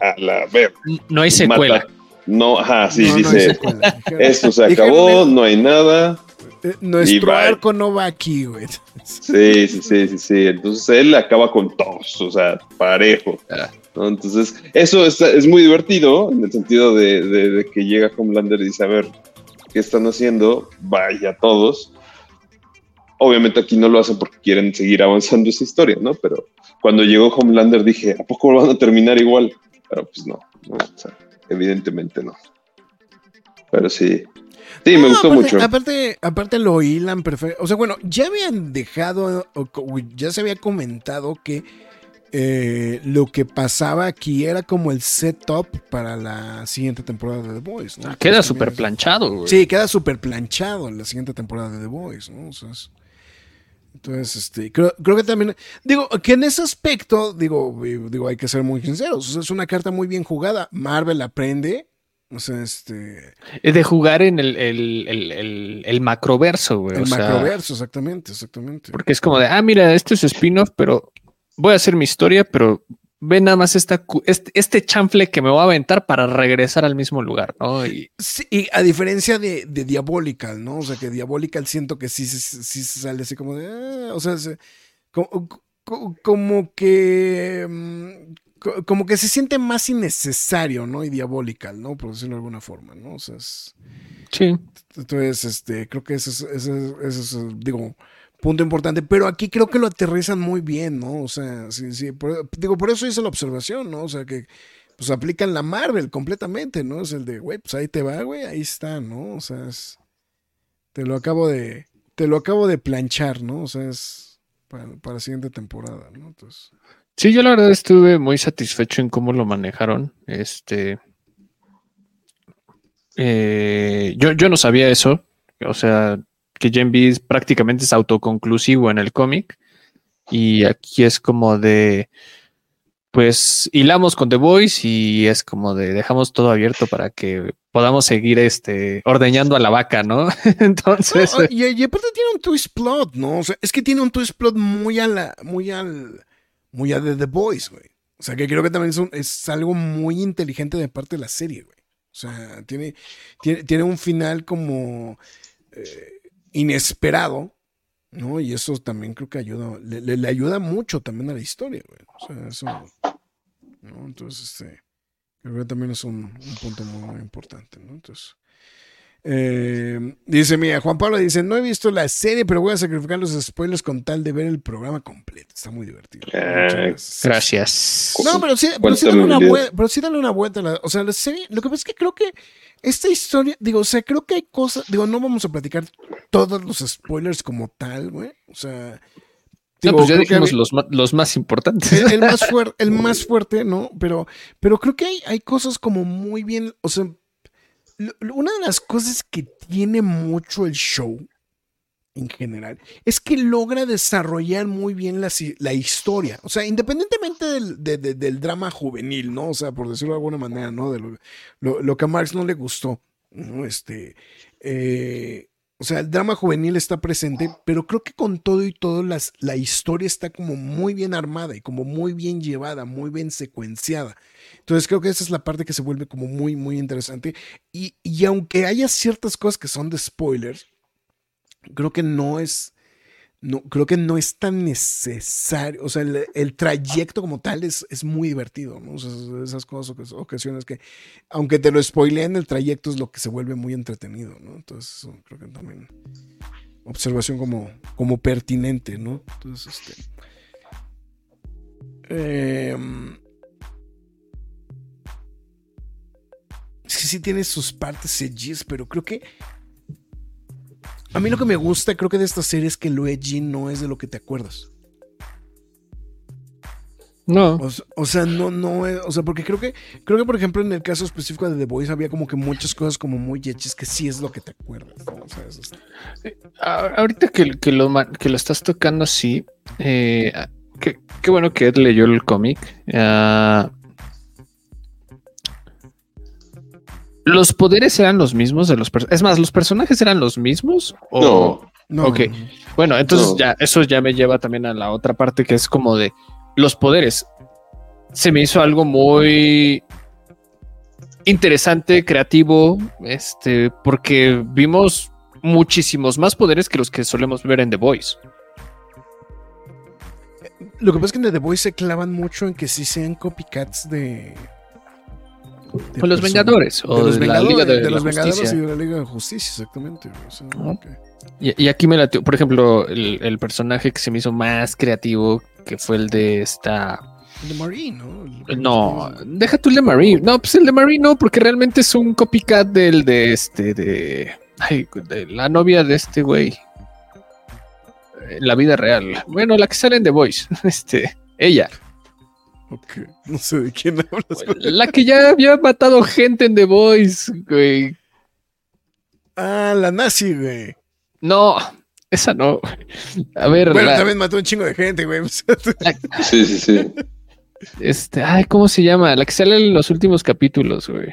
a la ver, No hay mata- secuela. No, ajá, sí, No, dice, esto se acabó, no hay nada. Eh, Y Nuestro arco no va aquí, güey. Sí, sí, sí, sí, sí. Entonces él acaba con todos, o sea, parejo. Ah. ¿no? Entonces, eso está- es muy divertido en el sentido de, de- de que llega Homelander y dice, a ver, ¿qué están haciendo? Vaya todos. Obviamente aquí no lo hacen porque quieren seguir avanzando esa historia, ¿no? Pero cuando llegó Homelander dije, ¿a poco van a terminar igual? Pero pues no, no, o sea, evidentemente no. Pero sí, sí, me gustó aparte, mucho. Aparte, aparte lo hilan perfecto. O sea, bueno, ya habían dejado, ya se había comentado que eh, lo que pasaba aquí era como el setup para la siguiente temporada de The Boys. ¿no? Ah, Queda súper planchado, güey. Sí, queda súper planchado en la siguiente temporada de The Boys, ¿no? O sea, es- entonces, este, creo, creo que también, digo, que en ese aspecto, digo, eh, digo, hay que ser muy sinceros, es una carta muy bien jugada. Marvel aprende, o sea, este, Es de jugar en el, el, el, el, el macroverso, güey. el o sea, macroverso, exactamente, exactamente. Porque es como de, ah, mira, esto es spin-off, pero voy a hacer mi historia, pero ve nada más esta, este, este chanfle que me voy a aventar para regresar al mismo lugar, ¿no? Y Sí, y a diferencia de, de Diabolical, ¿no? O sea, que Diabolical siento que sí, se- sí se sale así como de. ah, o sea, se- como, como que. mm, co- Como que se siente más innecesario, ¿no? Y Diabolical, ¿no? Por decirlo de alguna forma, ¿no? O sea, es- sí, entonces, este, creo que ese es, ese es, digo, punto importante. Pero aquí creo que lo aterrizan muy bien, ¿no? O sea, sí, sí. por- digo, por eso hice la observación, ¿no? O sea, que pues aplican la Marvel completamente, ¿no? Es el de, güey, pues ahí te va, güey, ahí está, ¿no? O sea, es, te lo acabo de, te lo acabo de planchar, ¿no? O sea, es para, para siguiente temporada, ¿no? Sí, yo la verdad estuve muy satisfecho en cómo lo manejaron. Este. eh, yo, yo no sabía eso. O sea, que Gen B prácticamente es autoconclusivo en el cómic. Y aquí es como de. Pues hilamos con The Voice y es como de dejamos todo abierto para que podamos seguir este ordeñando a la vaca, ¿no? Entonces. Y, aparte tiene un twist plot, ¿no? O sea, es que tiene un twist plot muy a la, muy al, muy a The Boys, güey. O sea, que creo que también es, un- algo muy inteligente de parte de la serie, güey. O sea, tiene, tiene, tiene un final como eh, inesperado, ¿no? Y eso también creo que ayuda, le- le ayuda mucho también a la historia, güey. O sea, eso, ¿no? Entonces, este, creo que también es un, un punto muy, importante, ¿no? Entonces, eh, dice, mira, Juan Pablo dice, no he visto la serie, pero voy a sacrificar los spoilers con tal de ver el programa completo. Está muy divertido. Muchas gracias. Gracias. No, pero sí, pero ¿Cuánta sí dale una pero sí dale una vuelta. a la- o sea, la serie, lo que pasa es que creo que esta historia, digo, o sea, creo que hay cosas, digo, no vamos a platicar todos los spoilers como tal, güey. O sea, No, digo, pues ya dijimos los, más importantes. el, el más fuerte, el más fuerte, ¿no? Pero, pero creo que hay, hay cosas como muy bien, o sea, una de las cosas que tiene mucho el show en general es que logra desarrollar muy bien la, la historia. O sea, independientemente del, de- de- del drama juvenil, ¿no? O sea, por decirlo de alguna manera, ¿no? De lo, lo- lo que a Marx no le gustó, ¿no? Este, eh, o sea, el drama juvenil está presente, pero creo que con todo y todo las, la historia está como muy bien armada y como muy bien llevada, muy bien secuenciada. Entonces creo que esa es la parte que se vuelve como muy, muy interesante. Y, y aunque haya ciertas cosas que son de spoilers, creo que no es, no, creo que no es tan necesario. O sea, el, el trayecto como tal es, es muy divertido, ¿no? Esas cosas, ocas- ocasiones que, aunque te lo spoileen, el trayecto es lo que se vuelve muy entretenido, ¿no? Entonces, creo que también observación como, como pertinente, ¿no? Entonces, este. em, sí, sí tiene sus partes edgys, pero creo que a mí lo que me gusta, creo que de esta serie es que lo edgy no es de lo que te acuerdas. No. O, sea, no, no, es- o sea, porque creo que, creo que por ejemplo en el caso específico de The Voice había como que muchas cosas como muy edgys que sí es lo que te acuerdas. ¿no? O sea, eso es- A- Ahorita que, que lo, que lo estás tocando así, eh, qué, qué bueno que Ed leyó el cómic. Ah, ¿Los poderes eran los mismos de los personajes? Es más, ¿los personajes eran los mismos? O... No, No, Ok. Bueno, entonces No. ya, eso ya me lleva también a la otra parte que es como de los poderes. Se me hizo algo muy interesante, creativo, este, porque vimos muchísimos más poderes que los que solemos ver en The Voice. Lo que pasa es que en The Voice se clavan mucho en que sí sean copycats de. De los Vengadores De o los de la Vengadores, Liga de, de la los Vengadores y de la Liga de Justicia, exactamente. o sea. Y, y aquí me latió, por ejemplo, el, el personaje que se me hizo más creativo, que fue el de esta. El de Marine, ¿no? El- No, deja tú el de Marine. No, pues el de Marine no, porque realmente es un copycat del de este, de. Ay, de la novia de este güey. En la vida real. Bueno, la que sale en The Voice. Este, ella. Ok, No sé de quién hablas. güey. La que ya había matado gente en The Voice, güey. Ah, la nazi, güey. No, esa no. A ver, Bueno, la- también mató un chingo de gente, güey. sí, sí, sí. este, ay, ¿cómo se llama? La que sale en los últimos capítulos, güey.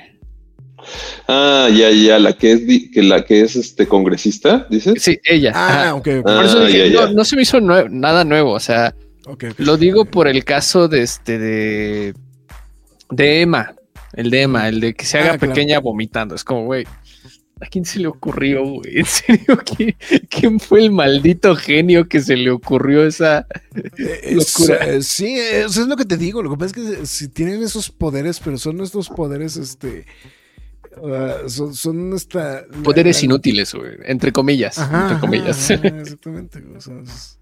Ah, ya, ya, la que es, que la que es este congresista, dices. Sí, ella. ah, ajá. ok. Ah, Por eso dije, ya, no, ya. no se me hizo nue- nada nuevo, o sea, lo digo por el caso de este de de Emma, el de Emma, el de que se haga Ah, claro. pequeña vomitando, es como, güey, ¿a quién se le ocurrió, güey? ¿En serio? ¿Quién, quién fue el maldito genio que se le ocurrió esa? Es- locura. eh, sí, eso es lo que te digo. Lo que pasa es que si tienen esos poderes, pero son estos poderes, este. son, son esta. Poderes la- inútiles, güey, entre comillas, Ajá, entre ajá, comillas. ajá, exactamente. O sea, es-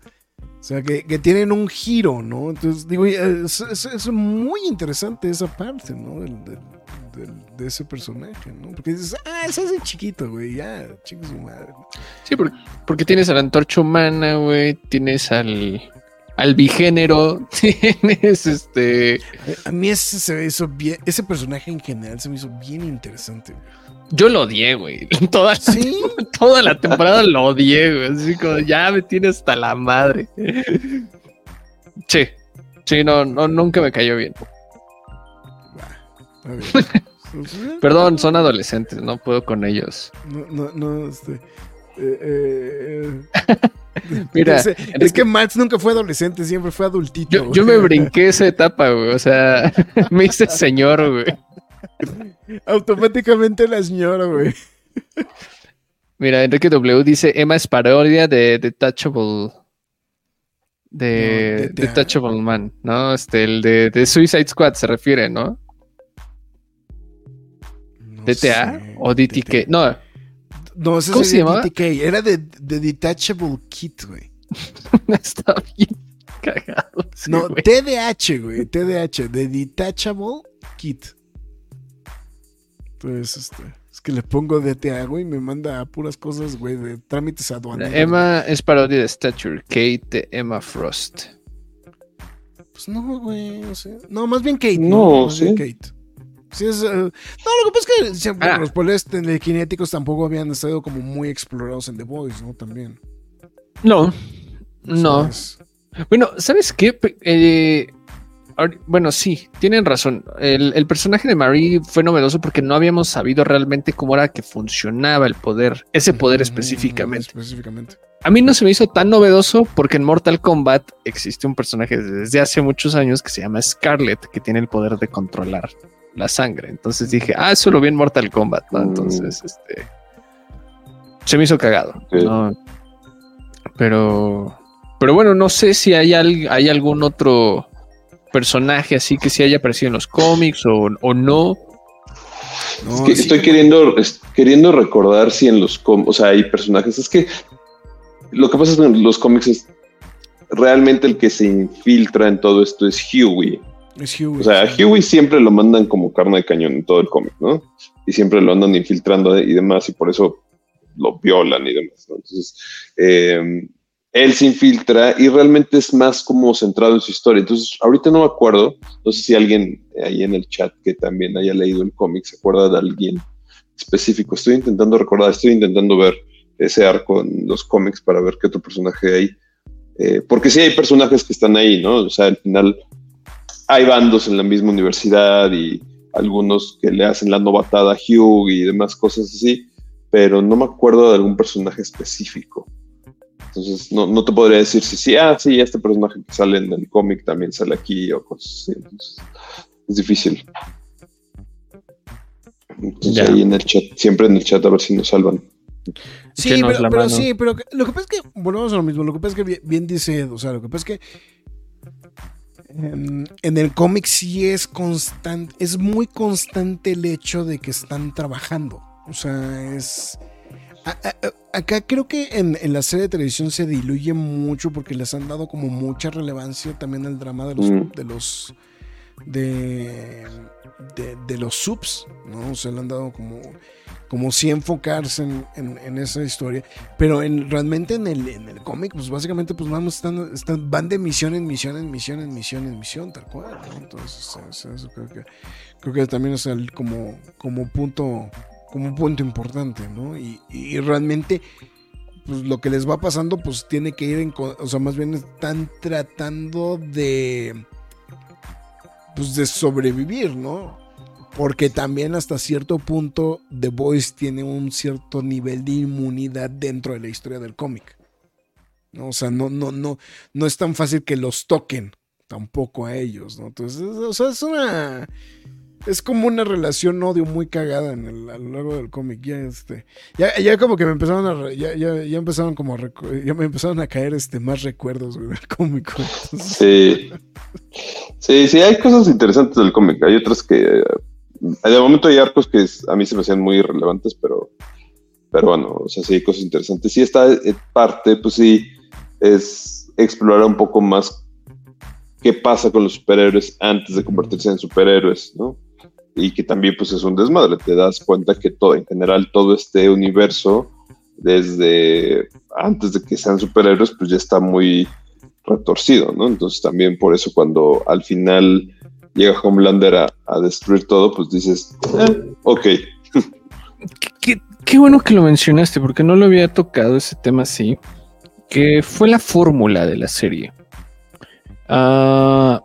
o sea, que, que tienen un giro, ¿no? Entonces, digo, es, es- es muy interesante esa parte, ¿no? Del- del- del- de ese personaje, ¿no? Porque dices, ah, ese es el chiquito, güey, ya, chingue su madre. Sí, porque, porque tienes a la antorcha humana, güey, tienes al al bigénero, tienes este Eh, A mí ese se me hizo bien, ese personaje en general se me hizo bien interesante. güey. Yo lo odié, güey. Toda, Sí, toda la temporada lo odié, güey. Así como ya me tiene hasta la madre. Sí, sí, no, no, nunca me cayó bien. a ver. Perdón, son adolescentes, no puedo con ellos. No, no, no, este. eh, eh, eh. Mira, es, es que Max nunca fue adolescente, siempre fue adultito. Yo, yo me brinqué esa etapa, güey. O sea, me hice señor, güey. Automáticamente la señora, güey. Mira, Enrique W dice Emma es parodia de Detachable. De No, DTA. Detachable Man, ¿no? Este, el de, de Suicide Squad se refiere, ¿no? No ¿DTA sé, o DTK? No, No, ese ¿Cómo se llamaba? DTK. Era de, de Detachable Kit, güey. está bien cagado. sí, No, güey. TDH, güey. TDH, de Detachable Kit. Entonces, este. Es que le pongo DTA, güey, y me manda puras cosas, güey, de trámites aduaneros. Emma es parodia de Stature, Kate de Emma Frost. Pues no, güey, o sea, no, más bien Kate. No, más bien sí. Kate. Sí, es, eh, no, lo que pasa es que siempre Ah. los poderes telequinéticos tampoco habían estado como muy explorados en The Voice, ¿no? También. No, no. ¿sabes? Bueno, ¿sabes qué? Eh, bueno, sí, tienen razón. El, el personaje de Marie fue novedoso porque no habíamos sabido realmente cómo era que funcionaba el poder, ese poder Mm, específicamente. Específicamente. A mí no se me hizo tan novedoso porque en Mortal Kombat existe un personaje desde hace muchos años que se llama Scarlet, que tiene el poder de controlar la sangre. Entonces dije, ah, eso lo vi en Mortal Kombat, ¿no? Entonces, este. Se me hizo cagado. Pero. Pero bueno, no sé si hay, al- hay algún otro personaje así que sí haya aparecido en los cómics o, o no. No, Es que sí, estoy queriendo, queriendo recordar si en los cómics, o sea, hay personajes. Es que lo que pasa es que en los cómics es realmente el que se infiltra en todo esto es Huey. Es Huey. O sea, a. Huey siempre lo mandan como carne de cañón en todo el cómic, ¿no? Y siempre lo andan infiltrando y demás, y por eso lo violan y demás, ¿no? Entonces, eh, él se infiltra y realmente es más como centrado en su historia. Entonces, ahorita no me acuerdo, no sé si alguien ahí en el chat que también haya leído el cómic se acuerda de alguien específico. Estoy intentando recordar, estoy intentando ver ese arco en los cómics para ver qué otro personaje hay. Eh, porque sí hay personajes que están ahí, ¿no? O sea, al final hay bandos en la misma universidad y algunos que le hacen la novatada a Hugh y demás cosas así, pero no me acuerdo de algún personaje específico. Entonces, no, no te podría decir si sí, ah, sí, este personaje que sale en el cómic también sale aquí o cosas así. Entonces, es difícil. Entonces, Ya. ahí en el chat, siempre en el chat a ver si nos salvan. Sí, pero, la pero mano. sí, pero lo que pasa es que, volvemos a lo mismo, lo que pasa es que bien, bien dice Ed, o sea, lo que pasa es que en, en el cómic sí es constante, es muy constante el hecho de que están trabajando, o sea, es... acá creo que en, en la serie de televisión se diluye mucho porque les han dado como mucha relevancia también al drama de los... Mm. De los de, de, de los subs, ¿no? O sea, le han dado como como si enfocarse en, en- en esa historia. Pero en, realmente en el, en el cómic, pues básicamente pues vamos, están, están- van de misión en misión, en misión, en misión, en misión, tal cual. ¿no? Entonces, eso, eso creo que creo que también es el, como, como punto, como un punto importante, ¿no? Y, realmente pues lo que les va pasando, pues tiene que ir en, o sea, más bien están tratando de, pues de sobrevivir, ¿no? Porque también hasta cierto punto The Voice tiene un cierto nivel de inmunidad dentro de la historia del cómic. ¿no? O sea, no, no, no, no es tan fácil que los toquen tampoco a ellos, ¿no? Entonces, o sea, es una. Es como una relación odio muy cagada en el, a lo largo del cómic. Ya, este, ya, ya como que me empezaron a. Ya, ya, ya empezaron como Ya me a caer este, más recuerdos del cómic. Sí. Sí, sí, hay cosas interesantes del cómic. Hay otras que. eh, De momento hay arcos que a mí se me hacían muy irrelevantes, pero. Pero bueno, o sea, sí hay cosas interesantes. Sí, esta eh, parte, pues sí, es explorar un poco más qué pasa con los superhéroes antes de convertirse en superhéroes, ¿no? Y que también, pues, es un desmadre. Te das cuenta que todo, en general, todo este universo, desde antes de que sean superhéroes, pues ya está muy retorcido, ¿no? Entonces también por eso cuando al final llega Homelander a, destruir todo, pues dices, eh, ok, Qué, qué bueno que lo mencionaste, porque no lo había tocado ese tema así. Que fue la fórmula de la serie. Ah,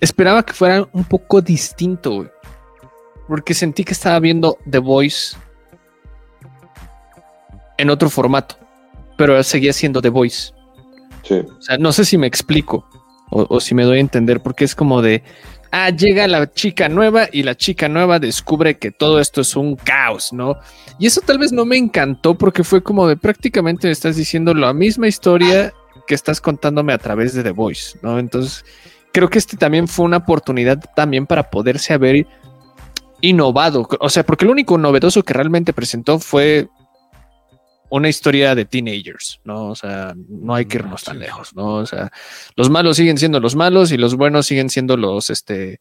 esperaba que fuera un poco distinto, güey, Porque sentí que estaba viendo The Voice en otro formato. Pero seguía siendo The Voice. sí, O sea, no sé si me explico o, o si me doy a entender, porque es como de, ah, llega la chica nueva y la chica nueva descubre que todo esto es un caos, ¿no? Y eso tal vez no me encantó porque fue como de prácticamente me estás diciendo la misma historia que estás contándome a través de The Voice, ¿no? Entonces, creo que este también fue una oportunidad también para poderse haber innovado, o sea, porque lo único novedoso que realmente presentó fue una historia de teenagers, ¿no? O sea, no hay que irnos tan lejos, ¿no? O sea, los malos siguen siendo los malos y los buenos siguen siendo los, este,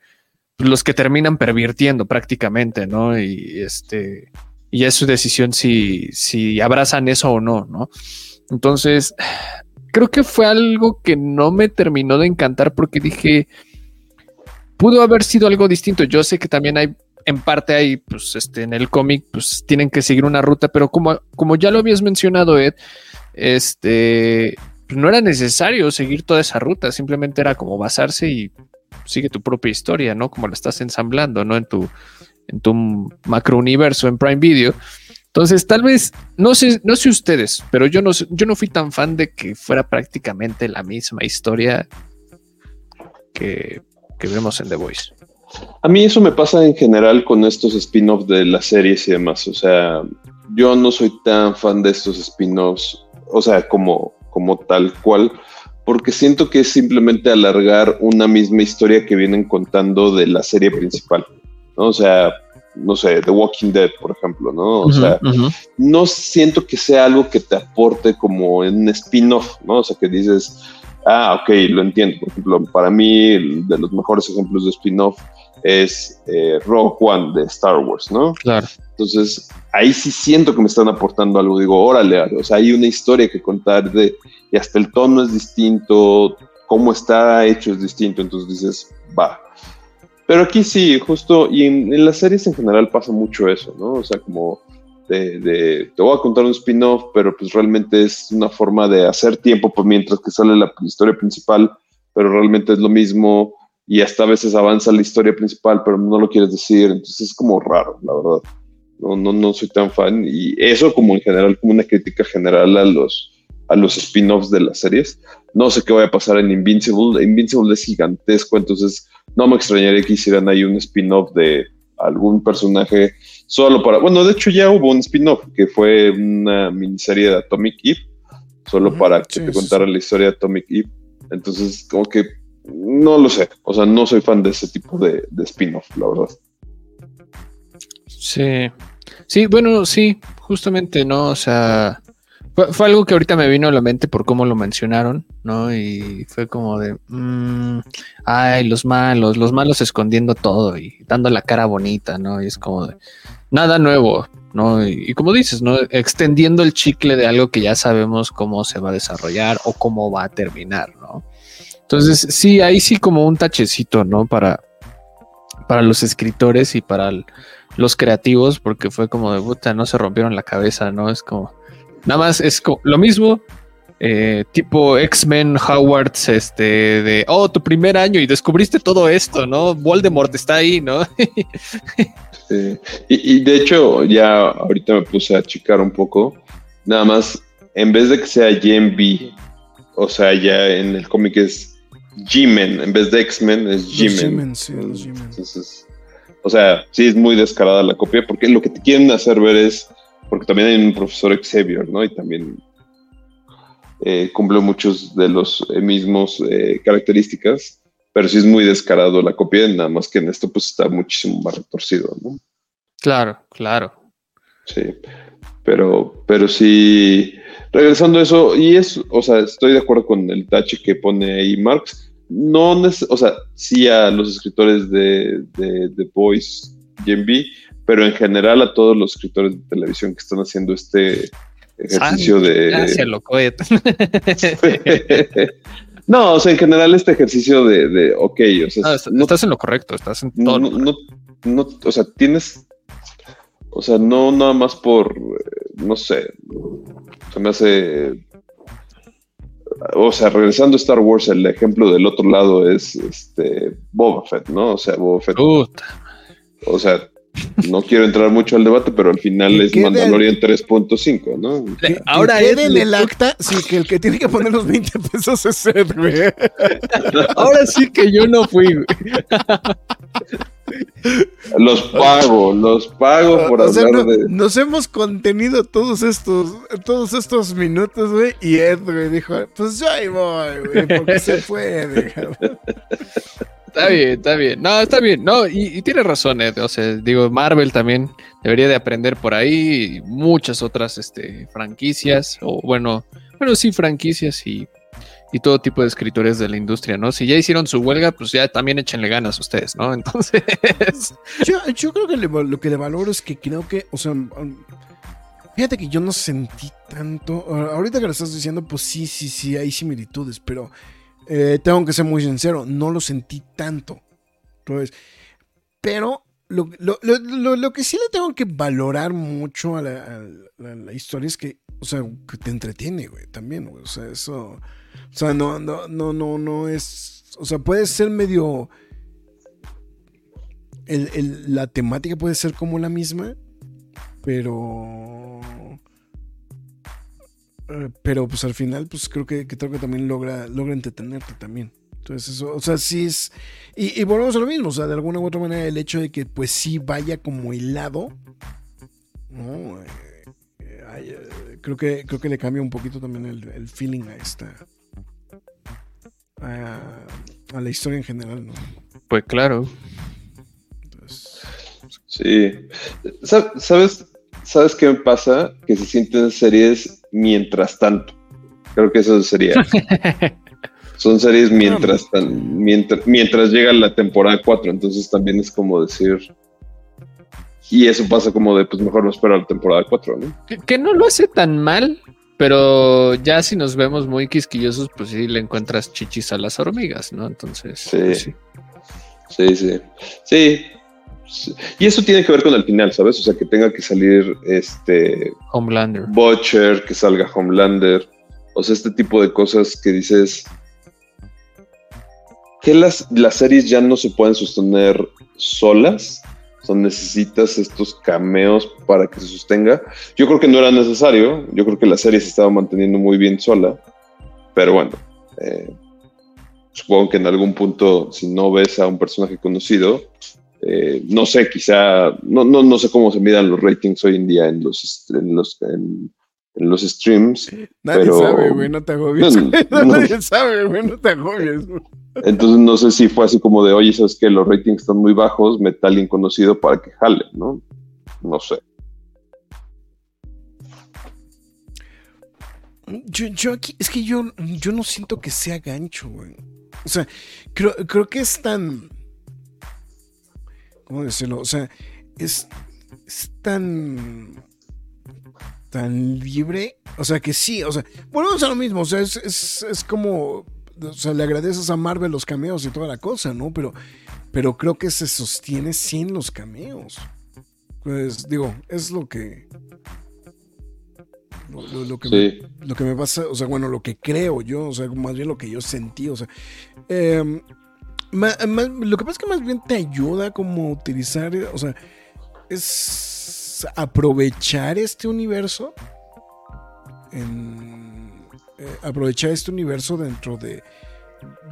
los que terminan pervirtiendo prácticamente, ¿no? Y este, y es su decisión si, si abrazan eso o no, ¿no? Entonces, creo que fue algo que no me terminó de encantar porque dije, pudo haber sido algo distinto. Yo sé que también hay, en parte hay, pues, este, en el cómic, pues, tienen que seguir una ruta, pero como, como ya lo habías mencionado, Ed, este, no era necesario seguir toda esa ruta, simplemente era como basarse y sigue tu propia historia, ¿no? Como la estás ensamblando, ¿no? En tu, en tu macro universo en Prime Video. Entonces, tal vez, no sé, no sé ustedes, pero yo no, yo no fui tan fan de que fuera prácticamente la misma historia que, que vemos en The Voice. A mí eso me pasa en general con estos spin-offs de las series y demás. O sea, yo no soy tan fan de estos spin-offs, o sea, como, como tal cual, porque siento que es simplemente alargar una misma historia que vienen contando de la serie principal. O sea, no sé, The Walking Dead, por ejemplo, ¿no? O sea, no siento que sea algo que te aporte como en un spin-off, ¿no? O sea, que dices, ah, ok, lo entiendo. Por ejemplo, para mí, de los mejores ejemplos de spin-off es eh, Rogue One de Star Wars, ¿no? Claro. Entonces, ahí sí siento que me están aportando algo. Digo, órale, o sea, hay una historia que contar de, y hasta el tono es distinto, cómo está hecho es distinto, entonces dices, va. Pero aquí sí, justo, y en, en las series en general pasa mucho eso, ¿no? O sea, como de, de, te voy a contar un spin-off, pero pues realmente es una forma de hacer tiempo por mientras que sale la historia principal, pero realmente es lo mismo y hasta a veces avanza la historia principal, pero no lo quieres decir, entonces es como raro, la verdad. No, no, no soy tan fan y eso como en general, como una crítica general a los, a los spin-offs de las series. No sé qué vaya a pasar en Invincible. Invincible es gigantesco, entonces no me extrañaría que hicieran ahí un spin-off de algún personaje solo para... Bueno, de hecho ya hubo un spin-off que fue una miniserie de Atomic Eve, solo para que sí, te sí, contara la historia de Atomic Eve. Entonces, como que no lo sé. O sea, no soy fan de ese tipo de, de spin-off, la verdad. Sí. Sí, bueno, sí, justamente, ¿no? O sea, fue, algo que ahorita me vino a la mente por cómo lo mencionaron, ¿no? Y fue como de, mm, ay, los malos, los malos escondiendo todo y dando la cara bonita, ¿no? Y es como de, nada nuevo, ¿no? Y, como dices, ¿no? Extendiendo el chicle de algo que ya sabemos cómo se va a desarrollar o cómo va a terminar, ¿no? Entonces, sí, ahí sí como un tachecito, ¿no? Para, para los escritores y para los creativos, porque fue como de puta, no se rompieron la cabeza, ¿no? Es como, nada más es lo mismo, eh, tipo X-Men Howards, este, de, oh, tu primer año y descubriste todo esto, ¿no? Voldemort está ahí, ¿no? Sí. Y, y de hecho, ya ahorita me puse a checar un poco. Nada más, en vez de que sea Gen B, o sea, ya en el cómic es G-Men, en vez de X-Men es G-Men. Sí, los G-Men. Entonces, o sea, sí es muy descarada la copia, porque lo que te quieren hacer ver es, porque también hay un profesor Xavier, ¿no? Y también eh, cumple muchos de los eh, mismos eh, características, pero sí es muy descarado la copia, nada más que en esto pues está muchísimo más retorcido, ¿no? Claro, claro. Sí, pero, pero sí, regresando a eso, y es, o sea, estoy de acuerdo con el tache que pone ahí Marx. No, o sea, sí a los escritores de, de The Voice, Gen B, pero en general a todos los escritores de televisión que están haciendo este ejercicio Gracias, de. loco. no, o sea, en general este ejercicio de, de ok, o sea, No, est- no estás en lo correcto, estás en todo. no, lo no, no, o sea, tienes, o sea, no nada más por, eh, no sé, se me hace, o sea, regresando a Star Wars, el ejemplo del otro lado es, este, Boba Fett, ¿no? O sea, Boba Fett, Puta. o sea, no quiero entrar mucho al debate, pero al final es Mandalorian 3.5, ¿no? Que- Ahora es- en el acta, sí, que el que tiene que poner los 20 pesos es Ed, güey. Ahora sí que yo no fui. güey. Los pago, los pago por O sea, hablar no- de... nos hemos contenido todos estos, todos estos minutos, güey, y Ed, güey, dijo, pues yo ahí voy, güey, porque se puede. Está bien, está bien. No, está bien. No, y, y tiene razón, Ed. O sea, digo, Marvel también debería de aprender por ahí y muchas otras este, franquicias, o bueno, bueno, sí, franquicias y, y todo tipo de escritores de la industria, ¿no? Si ya hicieron su huelga, pues ya también échenle ganas ustedes, ¿no? Entonces, Yo, creo que lo que le valoro es que creo que, o sea, um, fíjate que yo no sentí tanto. Ahorita que lo estás diciendo, pues sí, sí, sí, hay similitudes, pero eh, tengo que ser muy sincero, no lo sentí tanto. Entonces, pero lo, lo- lo- lo- que sí le tengo que valorar mucho a la, a la historia es que, o sea, que te entretiene, güey, también, güey. O sea, eso. O sea, no, no, no, no, no es. O sea, puede ser medio el- el- la temática puede ser como la misma, pero. eh, Pero pues al final, pues creo que, creo que también logra, logra entretenerte también. Entonces, eso, o sea, sí es. Y, y volvemos a lo mismo, o sea, de alguna u otra manera, el hecho de que pues sí vaya como hilado, ¿no? Eh, eh, creo, que, creo que le cambia un poquito también el feeling a esta. A, a la historia en general, ¿no? pues claro. Entonces, Sí. Sa- ¿Sabes, ¿Sabes qué me pasa? Que se sienten series mientras tanto. Creo que eso sería. Son series mientras, tan- mientras, mientras llega la temporada 4. Entonces también es como decir. Y eso pasa como de, pues mejor no espero a la temporada 4, ¿no? Que, que no lo hace tan mal, pero ya si nos vemos muy quisquillosos, pues sí le encuentras chichis a las hormigas, ¿no? Entonces, Sí. pues sí. Sí, sí. Sí. Sí. Y eso tiene que ver con el final, ¿sabes? O sea, que tenga que salir este Homelander. Butcher, que salga Homelander. O sea, este tipo de cosas que dices. Qué las, las series ya no se pueden sostener solas? O sea, necesitas estos cameos para que se sostenga. Yo creo que no era necesario. Yo creo que la serie se estaba manteniendo muy bien sola. Pero bueno, eh, supongo que en algún punto, si no ves a un personaje conocido, eh, no sé, quizá, no, no, no sé cómo se midan los ratings hoy en día en los, en los, en, en los streams. Nadie pero- sabe, güey, no te agobies. No, güey. no. Nadie sabe, güey, no te agobies. güey. Entonces no sé si fue así como de, oye, sabes que los ratings están muy bajos, mete a alguien conocido para que jale, ¿no? No sé. Yo, yo aquí, es que yo, yo no siento que sea gancho, güey. O sea, creo, creo que es tan. ¿Cómo decirlo? O sea, es, es tan. Tan libre. O sea, que sí, o sea, volvemos a lo mismo. O sea, es, es, es como. O sea, le agradeces a Marvel los cameos y toda la cosa, ¿no? Pero, pero creo que se sostiene sin los cameos. Pues digo, es lo que. Lo, lo- lo que me Sí. lo que me pasa, o sea, bueno, lo que creo yo, o sea, más bien lo que yo sentí, o sea, em, ma- ma- lo que pasa es que más bien te ayuda como a utilizar, o sea, es aprovechar este universo, en, eh, aprovechar este universo dentro de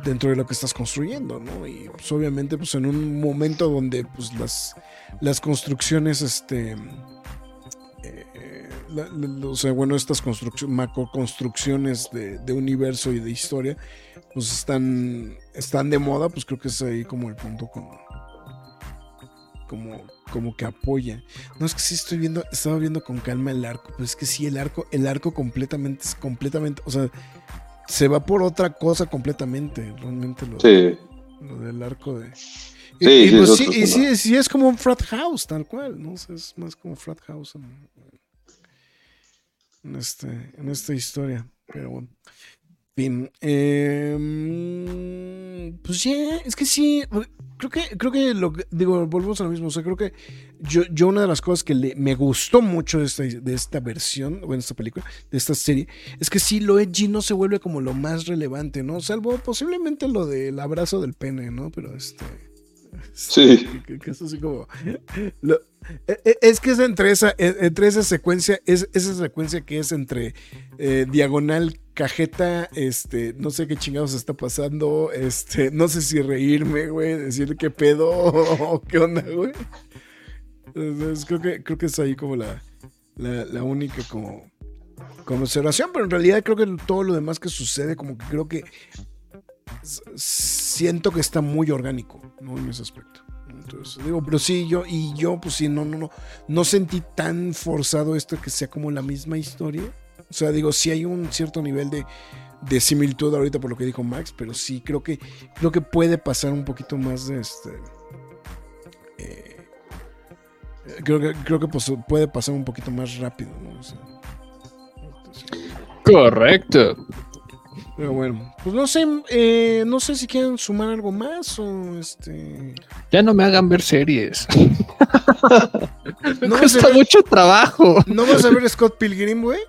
dentro de lo que estás construyendo. Y pues, obviamente, pues en un momento donde pues las, las construcciones, este, eh, o sea, bueno, estas construcciones, macro construcciones de, de universo y de historia, pues están, están de moda, pues creo que es ahí como el punto como, como, como que apoya. No es que sí estoy viendo, estaba viendo con calma el arco, pero es que sí, el arco, el arco completamente, es completamente, o sea, se va por otra cosa completamente, realmente lo, Sí. lo del arco de... Sí, y, y sí, pues es sí, y sí, sí es como un frat house, tal cual, ¿no? O sea, es más como frat house en, en este, en esta historia. Pero bueno. Fin. em, pues ya, es que sí. Creo que, creo que lo digo, volvemos a lo mismo. O sea, creo que yo, yo una de las cosas que le- me gustó mucho de esta, de esta versión, o en esta película, de esta serie, es que sí, lo edgy no se vuelve como lo más relevante, ¿no? Salvo posiblemente lo del abrazo del pene, ¿no? Pero este. Sí. Que, que es así como. lo- e- e- es que es entre esa, e- entre esa secuencia, es esa secuencia que es entre eh, diagonal, cajeta, este, no sé qué chingados está pasando, este, no sé si reírme, güey, decir qué pedo o qué onda, güey. Entonces, creo que, creo que es ahí como la, la, única como, como observación, pero en realidad creo que todo lo demás que sucede, como que creo que siento que está muy orgánico, ¿no? En ese aspecto. Entonces, digo, pero sí, yo, y yo, pues sí, no, no, no, no sentí tan forzado esto que sea como la misma historia. O sea, digo, sí hay un cierto nivel de, de similitud ahorita por lo que dijo Max, pero sí creo que, creo que puede pasar un poquito más de este. eh, creo que, creo que pues, puede pasar un poquito más rápido, ¿no? O sea, Correcto. pero bueno, pues no sé, eh, no sé si quieren sumar algo más o este. Ya no me hagan ver series. me No, cuesta mucho trabajo. ¿No vas a ver Scott Pilgrim, güey?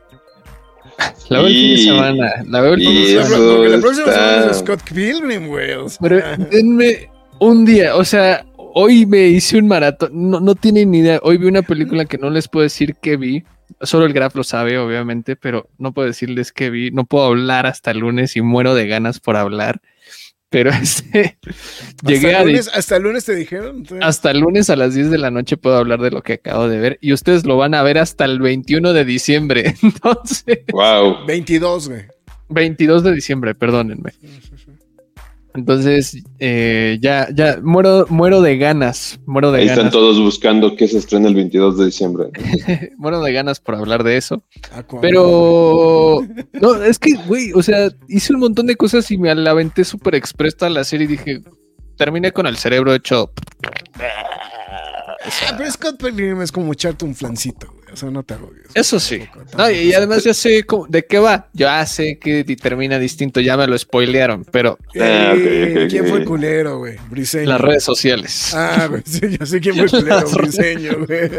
La veo el fin de Y- semana. La veo el fin de semana. Porque la próxima está- semana es Scott Pilgrim, güey. o sea. Pero denme un día, o sea, hoy me hice un maratón, no, no tienen ni idea. Hoy vi una película que no les puedo decir que vi, solo el Graf lo sabe, obviamente, pero no puedo decirles que vi, no puedo hablar hasta el lunes y muero de ganas por hablar. Pero este, llegué hasta, a lunes, hasta el lunes te dijeron. entonces- hasta el lunes a las 10 de la noche puedo hablar de lo que acabo de ver y ustedes lo van a ver hasta el 21 de diciembre. Entonces, Wow. 22, güey. 22 de diciembre, perdónenme. Entonces, eh, ya, ya, muero, muero de ganas, muero de Ahí están ganas, todos buscando que se estrena el 22 de diciembre. muero de ganas por hablar de eso. Aquaman. Pero, no, es que, güey, o sea, hice un montón de cosas y me la aventé súper expresa a la serie y dije, terminé con el cerebro hecho. Ah, pero Scott Pilgrim es como echarte un flancito. O sea, no te agobies. Eso sí. No, y, y además ya sé cómo- de qué va. Ya sé que termina distinto, ya me lo spoilearon, pero Ah, Eh, ok. ¿Quién fue el culero, güey? Briseño. las redes sociales. Ah, güey, sí, yo sé quién fue el culero, Briseño, güey.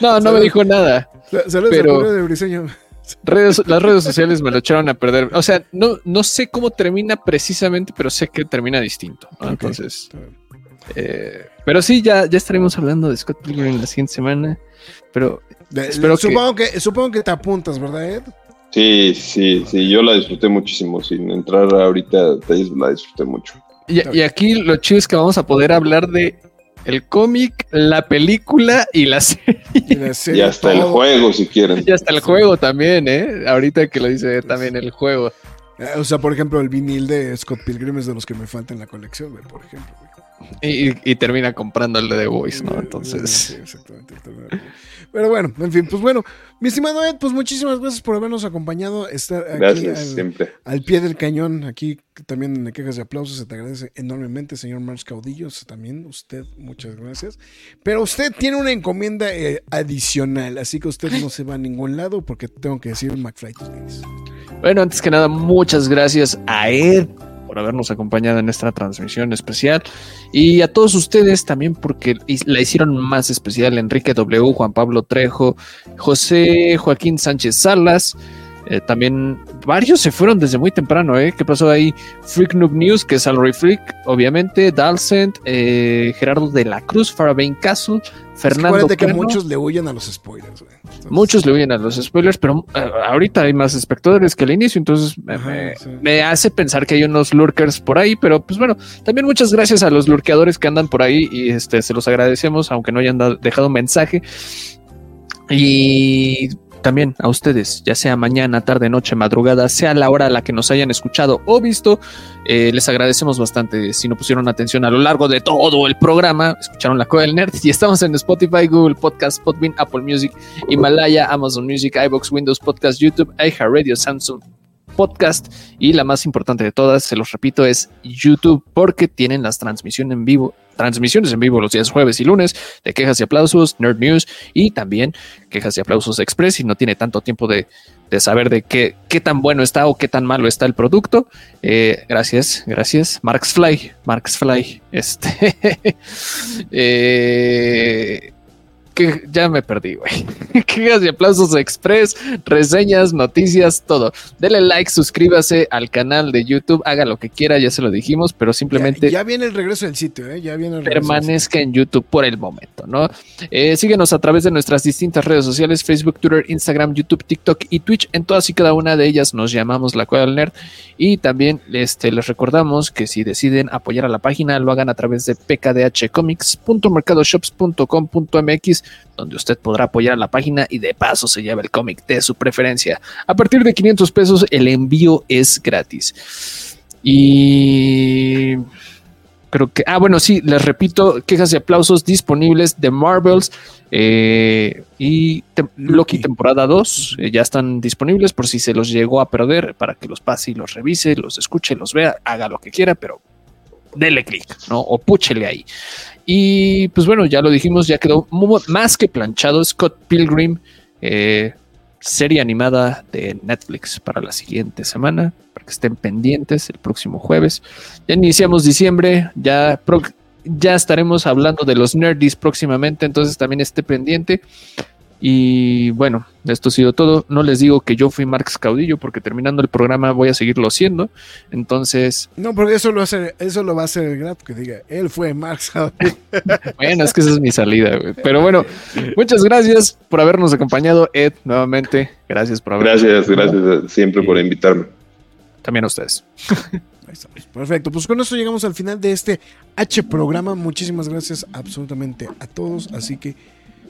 No, no me dijo nada. Saludos Pero- de Briseño. Redes- las redes sociales me lo echaron a perder. O sea, no, no sé cómo termina precisamente, pero sé que termina distinto. Entonces, eh, pero sí, ya, ya estaremos hablando de Scott Pilgrim la siguiente semana. Pero De- Espero que- supongo que... supongo que te apuntas, ¿verdad, Ed? Sí, sí, sí, yo la disfruté muchísimo. Sin entrar ahorita a detalles, la disfruté mucho. y, y aquí lo chido es que vamos a poder hablar de el cómic, la película y la serie. Y, la Y serie, hasta el juego, si quieren. Y hasta el juego también, ¿eh? Ahorita que lo dice también el juego. Eh, O sea, por ejemplo, el vinil de Scott Pilgrim es de los que me falta en la colección, por ejemplo. Y, y termina comprando el de The Voice, ¿no? Sí, Entonces, exactamente. Pero bueno, en fin, pues bueno, mi estimado Ed, pues muchísimas gracias por habernos acompañado, estar aquí Gracias, al, siempre. al pie del cañón, aquí también en quejas y aplausos, se te agradece enormemente, señor Marx Caudillos, también usted, muchas gracias. Pero usted tiene una encomienda eh, adicional, así que usted no se va a ningún lado porque tengo que decir McFly bueno, antes que nada, muchas gracias a Ed por habernos acompañado en esta transmisión especial. Y a todos ustedes también porque la hicieron más especial Enrique W, Juan Pablo Trejo, José Joaquín Sánchez Salas, eh, también varios se fueron desde muy temprano, ¿eh? ¿Qué pasó ahí? Freak Noob News, que es Salary Freak, obviamente, Dalcent, eh, Gerardo de la Cruz, Farabane Castle, Fernando Acuérdate que muchos le huyen a los spoilers. güey. Entonces, Muchos le huyen a los spoilers, pero eh, ahorita hay más espectadores que al inicio, entonces me, Ajá, me- sí. me hace pensar que hay unos lurkers por ahí, pero pues bueno, también muchas gracias a los lurkeadores que andan por ahí y este se los agradecemos, aunque no hayan dejado mensaje. Y también a ustedes, ya sea mañana, tarde, noche, madrugada, sea la hora a la que nos hayan escuchado o visto, eh, les agradecemos bastante. Si no pusieron atención a lo largo de todo el programa, escucharon la Cueva del Nerd y estamos en Spotify, Google Podcast, Podbean, Apple Music, Himalaya, Amazon Music, iBox, Windows Podcast, YouTube, iHeartRadio, Samsung Podcast y la más importante de todas, se los repito, es YouTube porque tienen las transmisiones en vivo, transmisiones en vivo los días jueves y lunes de quejas y aplausos, Nerd News y también quejas y aplausos express y no tiene tanto tiempo de, de saber de qué, qué tan bueno está o qué tan malo está el producto. Eh, gracias, gracias. Marx Fly, Marx Fly. Este. eh, que ya me perdí, güey. Quejas y aplausos express, reseñas, noticias, todo. Dele like, suscríbase al canal de YouTube, haga lo que quiera, ya se lo dijimos, pero simplemente Ya, ya viene el regreso del sitio, ¿eh? Ya viene el regreso permanezca en YouTube por el momento, ¿no? Eh, síguenos a través de nuestras distintas redes sociales, Facebook, Twitter, Instagram, YouTube, TikTok y Twitch. En todas y cada una de ellas nos llamamos La Cueva del Nerd. Y también este, les recordamos que si deciden apoyar a la página, lo hagan a través de pkdhcomics.mercadoshops.com.mx, donde usted podrá apoyar a la página y de paso se lleva el cómic de su preferencia. A partir de 500 pesos, el envío es gratis. Y creo que, ah, bueno, sí, les repito, quejas y aplausos disponibles de Marvels eh, y Loki. Loki. temporada 2 eh, ya están disponibles por si se los llegó a perder para que los pase y los revise, los escuche, los vea, haga lo que quiera, pero dele clic, ¿no? O púchele ahí. Y pues bueno, ya lo dijimos, ya quedó más que planchado Scott Pilgrim, eh, serie animada de Netflix para la siguiente semana, para que estén pendientes el próximo jueves. Ya iniciamos diciembre, ya, ya estaremos hablando de los nerdies próximamente, entonces también esté pendiente. Y bueno, esto ha sido todo. No les digo que yo fui Marx Caudillo, porque terminando el programa voy a seguirlo siendo. Entonces, No, porque eso lo, hace, eso lo va a hacer el grato que diga, él fue Max. bueno, es que esa es mi salida. güey. Pero bueno, muchas gracias por habernos acompañado, Ed, nuevamente. Gracias por haber Gracias, gracias siempre por invitarme. También a ustedes. Perfecto, pues con esto llegamos al final de este H programa. Muchísimas gracias absolutamente a todos. Así que